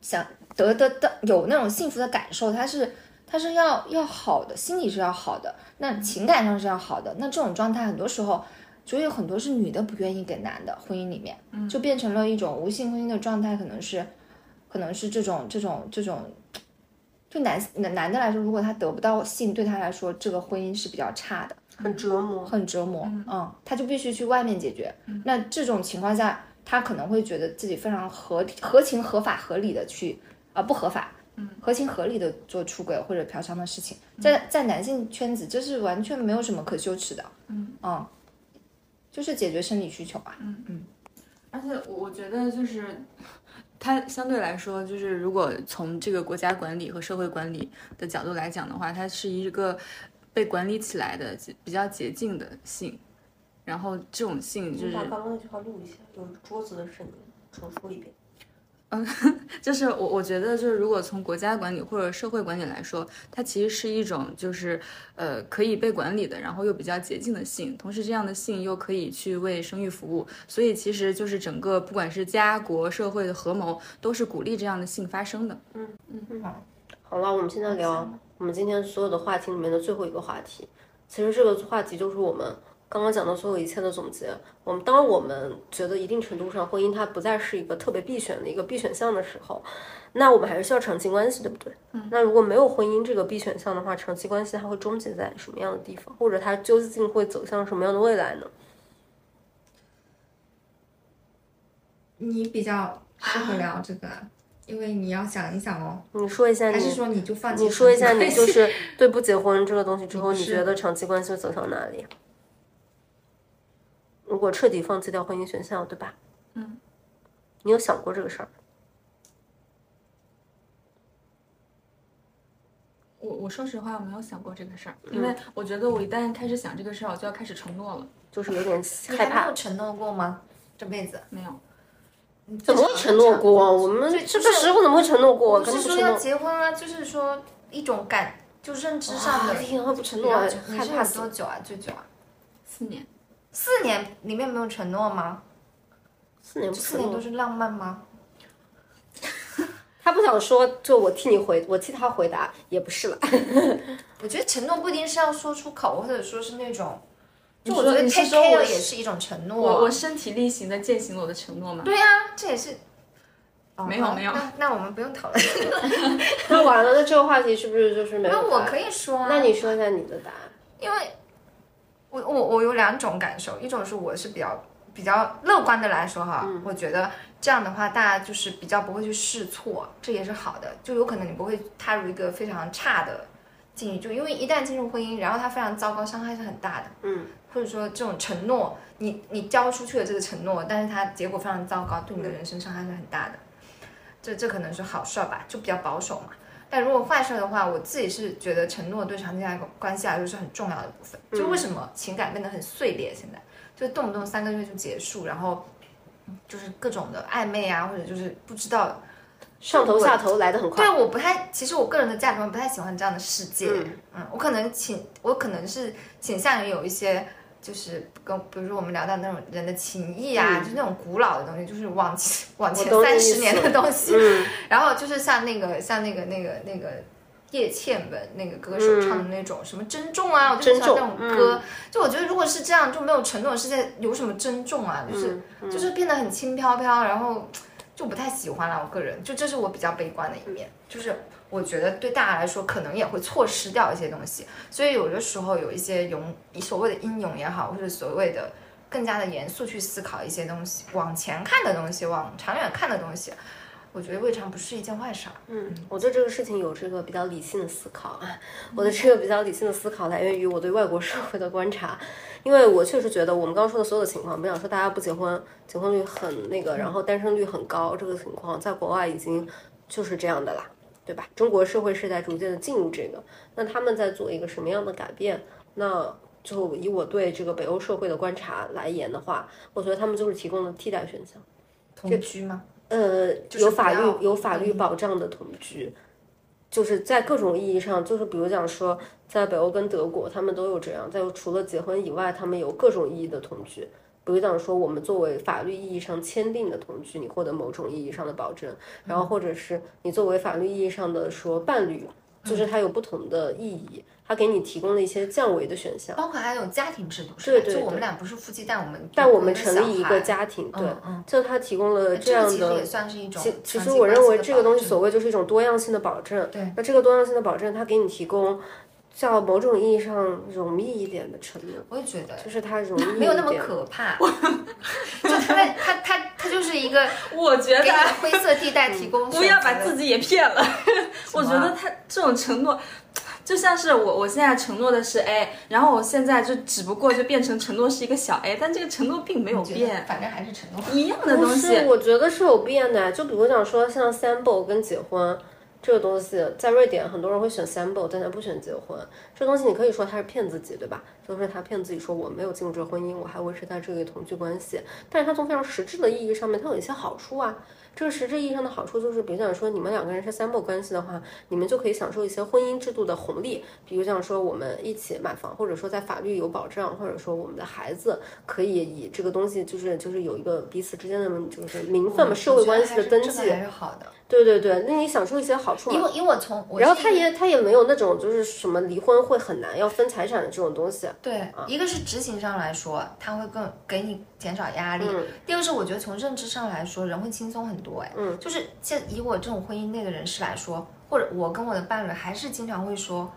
想得得到有那种幸福的感受，他是他是要要好的，心理是要好的，那情感上是要好的。那这种状态很多时候，就有很多是女的不愿意给男的婚姻里面，就变成了一种无性婚姻的状态，可能是可能是这种这种这种。对男男男的来说，如果他得不到性，对他来说这个婚姻是比较差的，很折磨，很折磨。嗯，他就必须去外面解决。那这种情况下，他可能会觉得自己非常合合情合法合理的去啊不合法，嗯，合情合理的做出轨或者嫖娼的事情，在在男性圈子这是完全没有什么可羞耻的。嗯嗯，就是解决生理需求吧。嗯嗯，而且我觉得就是。它相对来说，就是如果从这个国家管理和社会管理的角度来讲的话，它是一个被管理起来的比较洁净的性。然后这种性就是把刚刚那句话录一下，有桌子的声音，重说一遍。嗯，<laughs> 就是我我觉得就是如果从国家管理或者社会管理来说，它其实是一种就是呃可以被管理的，然后又比较洁净的性，同时这样的性又可以去为生育服务，所以其实就是整个不管是家国社会的合谋，都是鼓励这样的性发生的。嗯嗯好，好了，我们现在聊我们今天所有的话题里面的最后一个话题，其实这个话题就是我们。刚刚讲的所有一切的总结，我们当我们觉得一定程度上婚姻它不再是一个特别必选的一个必选项的时候，那我们还是需要长期关系，对不对？嗯。那如果没有婚姻这个必选项的话，长期关系它会终结在什么样的地方，或者它究竟会走向什么样的未来呢？你比较适合聊这个，因为你要想一想哦。你说一下，还是说你就放弃？你说一下，你就是对不结婚这个东西之后，<laughs> 你觉得长期关系会走向哪里？如果彻底放弃掉婚姻选项，对吧？嗯，你有想过这个事儿？我我说实话，我没有想过这个事儿，因为我觉得我一旦开始想这个事儿，我就要开始承诺了，就是有点害怕。没有承诺过吗？这辈子没有。怎么会承诺过？我们这个时候怎么会承诺过？不是说要结婚啊，就是说一种感，就认知上的。不承诺，害怕多久啊？最久啊？四年。四年里面没有承诺吗？四年四年都是浪漫吗？<laughs> 他不想说，就我替你回，我替他回答也不是了。<laughs> 我觉得承诺不一定是要说出口，或者说是那种就我觉得 take care 也是一种承诺。我我身体力行的践行了我的承诺吗？对呀，这也是。没有没有，那那我们不用讨论。<laughs> 那完了，那这个话题是不是就是没有？那我可以说。啊那你说一下你的答案。因为，我我我有两种感受，一种是我是比较比较乐观的来说哈，我觉得这样的话大家就是比较不会去试错，这也是好的，就有可能你不会踏入一个非常差的境遇，就因为一旦进入婚姻，然后它非常糟糕，伤害是很大的。嗯。或者说这种承诺，你你交出去的这个承诺，但是它结果非常糟糕，对你的人生伤害是很大的。这这可能是好事儿吧，就比较保守嘛。但如果坏事儿的话，我自己是觉得承诺对长期来关系来说是很重要的部分。就为什么情感变得很碎裂？现在就动不动三个月就结束，然后就是各种的暧昧啊，或者就是不知道上头下头来的很快。对，我不太，其实我个人的价值观不太喜欢这样的世界。嗯，我可能倾，我可能是倾向于有一些。就是跟比如说我们聊到那种人的情谊啊，就是那种古老的东西，<laughs> 就是往前往前三十年的东西。<laughs> 然后就是像那个像那个那个那个叶倩文那个歌手唱的那种什么珍重啊，我就喜欢那种歌。就我觉得如果是这样，就没有承诺的世界有什么珍重啊？就是就是变得很轻飘飘，然后就不太喜欢了。我个人就这是我比较悲观的一面，就是。我觉得对大家来说，可能也会错失掉一些东西，所以有的时候有一些勇，所谓的英勇也好，或者所谓的更加的严肃去思考一些东西，往前看的东西，往长远看的东西，我觉得未尝不是一件坏事儿。嗯，我对这个事情有这个比较理性的思考啊，我的这个比较理性的思考来源于我对外国社会的观察，因为我确实觉得我们刚刚说的所有的情况，不想说大家不结婚，结婚率很那个，然后单身率很高，这个情况在国外已经就是这样的啦。对吧？中国社会是在逐渐的进入这个，那他们在做一个什么样的改变？那就以我对这个北欧社会的观察来言的话，我觉得他们就是提供了替代选项，同居吗？呃，有法律有法律保障的同居，就是在各种意义上，就是比如讲说，在北欧跟德国，他们都有这样，在除了结婚以外，他们有各种意义的同居。比如讲说，我们作为法律意义上签订的同居，你获得某种意义上的保证，然后或者是你作为法律意义上的说伴侣，就是它有不同的意义，它给你提供了一些降维的选项，包括还有家庭制度，对对，就我们俩不是夫妻，但我们但我们成立一个家庭，对，就它提供了这样的，其实也算是一种，其实我认为这个东西所谓就是一种多样性的保证，对，那这个多样性的保证，它给你提供。叫某种意义上容易一点的承诺，我也觉得，就是它容 <laughs> 易没有那么可怕。就他他他他就是一个，<laughs> 我觉得灰色地带提供，<laughs> 不要把自己也骗了。我觉得他这种承诺，就像是我我现在承诺的是 A，然后我现在就只不过就变成承诺是一个小 A，但这个承诺并没有变，反正还是承诺一样的东西。我觉得是有变的，就比如讲说像 sample 跟结婚。这个东西在瑞典，很多人会选 sample，但他不选结婚。这东西你可以说他是骗自己，对吧？就是他骗自己说我没有进入这个婚姻，我还维持在这个同居关系。但是他从非常实质的意义上面，它有一些好处啊。这个实质意义上的好处就是，比如讲说你们两个人是 sample 关系的话，你们就可以享受一些婚姻制度的红利。比如讲说我们一起买房，或者说在法律有保障，或者说我们的孩子可以以这个东西就是就是有一个彼此之间的就是名分嘛，社会关系的登记还是好的。对对对，那你享受一些好处嘛？因为因为我从，然后他也他也没有那种就是什么离婚会很难要分财产的这种东西。对，一个是执行上来说，他会更给你减少压力。第二个是我觉得从认知上来说，人会轻松很多。哎，嗯，就是现以我这种婚姻内的人士来说，或者我跟我的伴侣还是经常会说。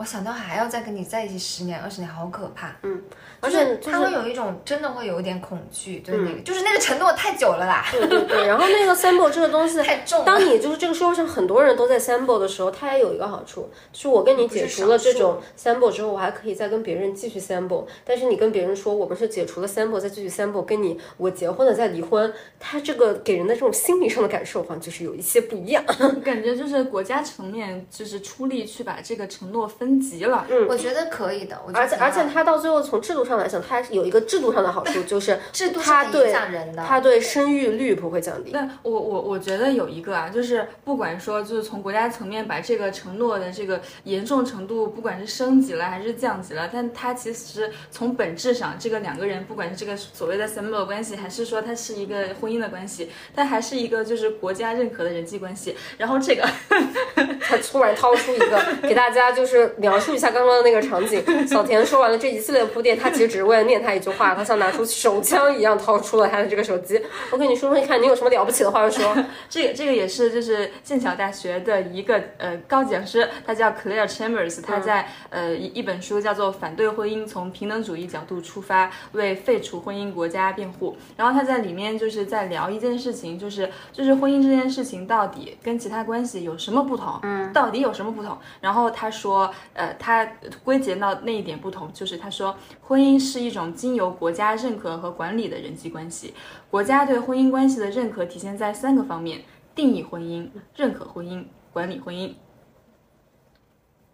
我想到还要再跟你在一起十年二十年，好可怕。嗯，而且他会有一种真的会有一点恐惧，对那个，就是那个承诺太久了啦。对对对，然后那个 sample 这个东西 <laughs> 太重。当你就是这个社会上很多人都在 sample 的时候，它也有一个好处，就是我跟你解除了这种 sample 之后，我还可以再跟别人继续 sample。但是你跟别人说我们是解除了 sample 再继续 sample，跟你我结婚了再离婚，他这个给人的这种心理上的感受，好像就是有一些不一样。<laughs> 感觉就是国家层面就是出力去把这个承诺分。升级了，嗯，我觉得可以的。而且而且，它到最后从制度上来讲，它有一个制度上的好处，就是 <laughs> 制度它对人的，它对生育率不会降低。那我我我觉得有一个啊，就是不管说就是从国家层面把这个承诺的这个严重程度，不管是升级了还是降级了，但它其实从本质上，这个两个人不管是这个所谓的 similar 关系，还是说它是一个婚姻的关系，它还是一个就是国家认可的人际关系。然后这个 <laughs> 他突然掏出一个给大家就是描述一下刚刚的那个场景。<laughs> 小田说完了这一系列铺垫，他其实只是为了念他一句话，他像拿出手枪一样掏出了他的这个手机。我跟你说说，你看你有什么了不起的话要说？<laughs> 这个这个也是就是剑桥大学的一个呃高讲师，他叫 Claire Chambers，他在呃一一本书叫做《反对婚姻：从平等主义角度出发，为废除婚姻国家辩护》。然后他在里面就是在聊一件事情，就是就是婚姻这件事情到底跟其他关系有什么不同？嗯，到底有什么不同？然后他说，呃，他归结到那一点不同，就是他说婚姻是一种经由国家认可和管理的人际关系。国家对婚姻关系的认可体现在三个方面：定义婚姻、认可婚姻、管理婚姻。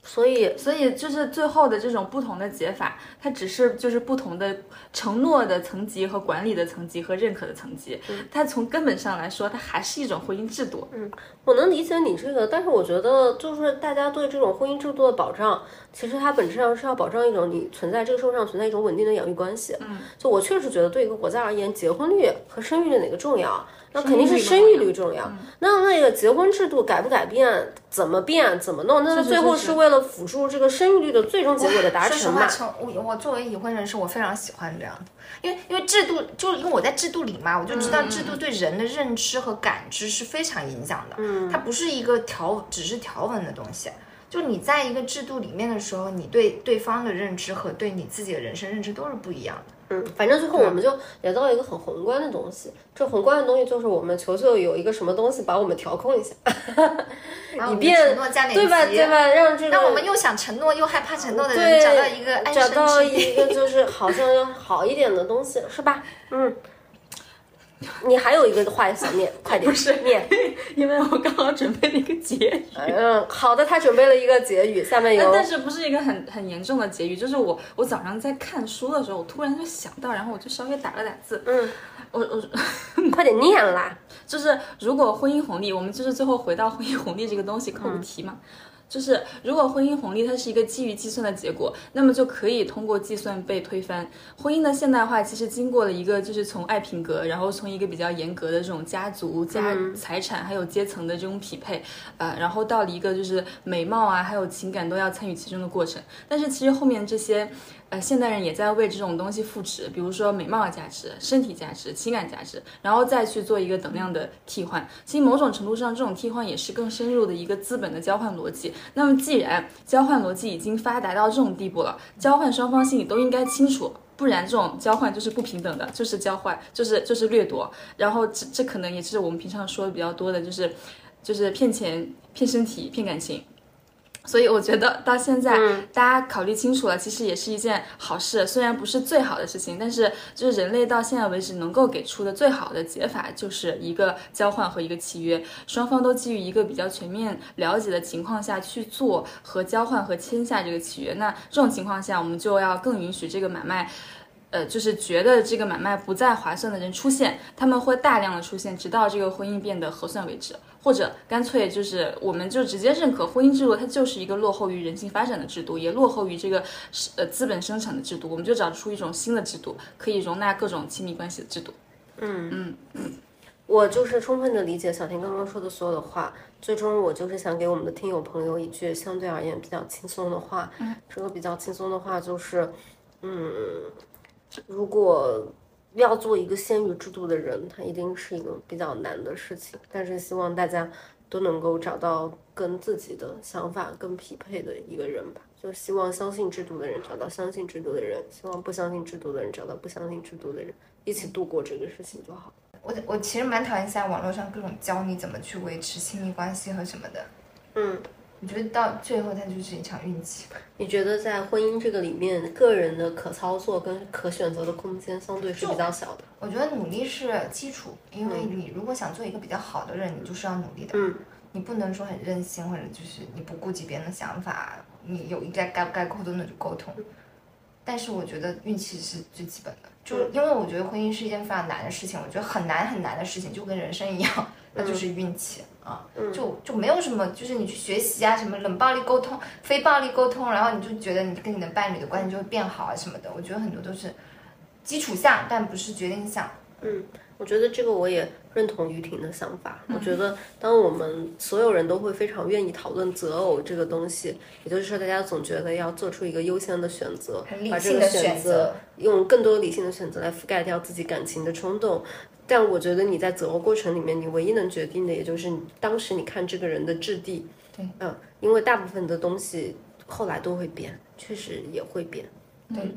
所以，所以就是最后的这种不同的解法，它只是就是不同的承诺的层级和管理的层级和认可的层级。它从根本上来说，它还是一种婚姻制度。嗯，我能理解你这个，但是我觉得就是大家对这种婚姻制度的保障，其实它本质上是要保障一种你存在这个社会上存在一种稳定的养育关系。嗯，就我确实觉得对一个国家而言，结婚率和生育率哪个重要？那肯定是生育率重要。那那个结婚制度改不改变，怎么变，怎么弄？那最后是为了辅助这个生育率的最终结果的达成嘛？我我作为已婚人士，我非常喜欢这样，因为因为制度，就因为我在制度里嘛，我就知道制度对人的认知和感知是非常影响的。嗯，它不是一个条，只是条文的东西。就你在一个制度里面的时候，你对对方的认知和对你自己的人生认知都是不一样的。嗯，反正最后我们就聊到一个很宏观的东西，这宏观的东西就是我们求求有一个什么东西把我们调控一下，<laughs> 以便对吧对吧？让这个让我们又想承诺又害怕承诺的人找到一个找到一个就是好像要好一点的东西，是吧？嗯。你还有一个话想念，<laughs> 快点，不是念，<laughs> 因为我刚好准备了一个结语。嗯，好的，他准备了一个结语，下面有，但是不是一个很很严重的结语，就是我我早上在看书的时候，我突然就想到，然后我就稍微打了打字。嗯，我我快点念啦，<laughs> 就是如果婚姻红利，我们就是最后回到婚姻红利这个东西扣题嘛。就是如果婚姻红利它是一个基于计算的结果，那么就可以通过计算被推翻。婚姻的现代化其实经过了一个就是从爱品格，然后从一个比较严格的这种家族、家财产还有阶层的这种匹配，呃，然后到了一个就是美貌啊还有情感都要参与其中的过程。但是其实后面这些。呃，现代人也在为这种东西赋值，比如说美貌价值、身体价值、情感价值，然后再去做一个等量的替换。其实某种程度上，这种替换也是更深入的一个资本的交换逻辑。那么，既然交换逻辑已经发达到这种地步了，交换双方心里都应该清楚，不然这种交换就是不平等的，就是交换，就是就是掠夺。然后这这可能也是我们平常说的比较多的，就是就是骗钱、骗身体、骗感情。所以我觉得到现在，大家考虑清楚了，其实也是一件好事。虽然不是最好的事情，但是就是人类到现在为止能够给出的最好的解法，就是一个交换和一个契约，双方都基于一个比较全面了解的情况下去做和交换和签下这个契约。那这种情况下，我们就要更允许这个买卖。呃，就是觉得这个买卖不再划算的人出现，他们会大量的出现，直到这个婚姻变得合算为止，或者干脆就是我们就直接认可婚姻制度，它就是一个落后于人性发展的制度，也落后于这个呃资本生产的制度，我们就找出一种新的制度，可以容纳各种亲密关系的制度。嗯嗯嗯，我就是充分的理解小婷刚刚说的所有的话，最终我就是想给我们的听友朋友一句相对而言比较轻松的话，这个比较轻松的话就是，嗯。如果要做一个先于制度的人，他一定是一个比较难的事情。但是希望大家都能够找到跟自己的想法更匹配的一个人吧。就希望相信制度的人找到相信制度的人，希望不相信制度的人找到不相信制度的人，一起度过这个事情就好。我我其实蛮讨厌现在网络上各种教你怎么去维持亲密关系和什么的。嗯。我觉得到最后，它就是一场运气。你觉得在婚姻这个里面，个人的可操作跟可选择的空间相对是比较小的？我觉得努力是基础，因为你如果想做一个比较好的人，你就是要努力的。嗯，你不能说很任性，或者就是你不顾及别人的想法，你有应该该不该沟通的就沟通。但是我觉得运气是最基本的，就因为我觉得婚姻是一件非常难的事情，我觉得很难很难的事情，就跟人生一样，那就是运气。啊，就就没有什么，就是你去学习啊，什么冷暴力沟通、非暴力沟通，然后你就觉得你跟你的伴侣的关系就会变好啊什么的。我觉得很多都是基础项，但不是决定项。嗯，我觉得这个我也认同于婷的想法。我觉得，当我们所有人都会非常愿意讨论择偶这个东西，也就是说，大家总觉得要做出一个优先的选择，把这个选择用更多理性的选择来覆盖掉自己感情的冲动。但我觉得你在择偶过程里面，你唯一能决定的，也就是当时你看这个人的质地。对，嗯，因为大部分的东西后来都会变，确实也会变。对，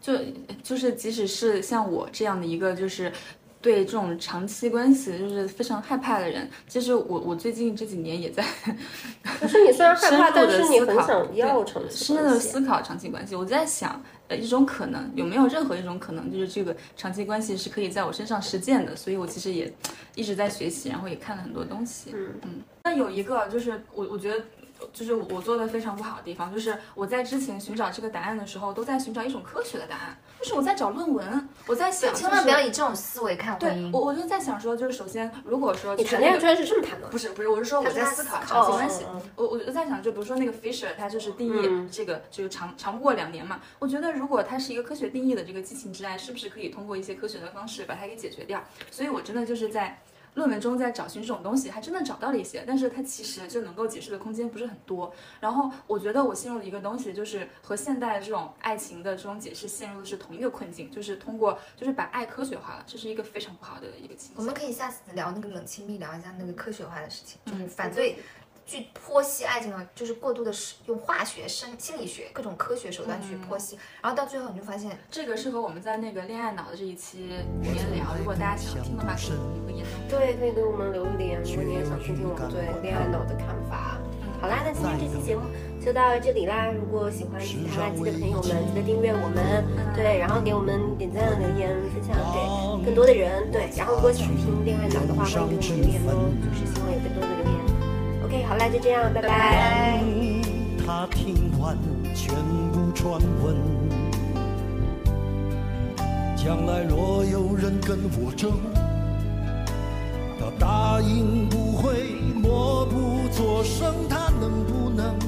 就就是即使是像我这样的一个就是。对这种长期关系就是非常害怕的人，其实我我最近这几年也在，可是你虽然害怕，但是你很想要长期深入的思考长期关系。我在想，呃，一种可能有没有任何一种可能，就是这个长期关系是可以在我身上实践的。所以我其实也一直在学习，然后也看了很多东西。嗯嗯。那有一个就是我我觉得。就是我做的非常不好的地方，就是我在之前寻找这个答案的时候，都在寻找一种科学的答案。就是我在找论文，我在想，千万不要以这种思维看婚姻。对，我我就在想说，就是首先，如果说你谈恋爱居然是这么谈的，不是不是，我是说我在思考长期关系。我我就在想，就比如说那个 Fisher，他就是定义这个就是长长不过两年嘛。我觉得如果它是一个科学定义的这个激情之爱，是不是可以通过一些科学的方式把它给解决掉？所以我真的就是在。论文中在找寻这种东西，还真的找到了一些，但是它其实就能够解释的空间不是很多。然后我觉得我陷入了一个东西，就是和现代的这种爱情的这种解释陷入的是同一个困境，就是通过就是把爱科学化了，这是一个非常不好的一个情况。我们可以下次聊那个冷亲密，聊一下那个科学化的事情，就是反对。去剖析爱情呢，就是过度的使用化学、生心理学各种科学手段去剖析，然后到最后你就发现，这个是和我们在那个恋爱脑的这一期里面聊。如果大家想听的话，可以留言。对，可以给我们留言，如果你也想听听我们对恋爱脑的看法。好啦，那今天这期节目就到这里啦。如果喜欢其他垃圾的朋友们，记得订阅我们，对，然后给我们点赞、留言、分享给更多的人，对。然后如果想听恋爱脑的话，欢迎给我们留言哦，就是希望有更多的留言。OK，好了，就这样，拜拜。他听完全部传闻，将来若有人跟我争，他答应不会默不作声，他能不能？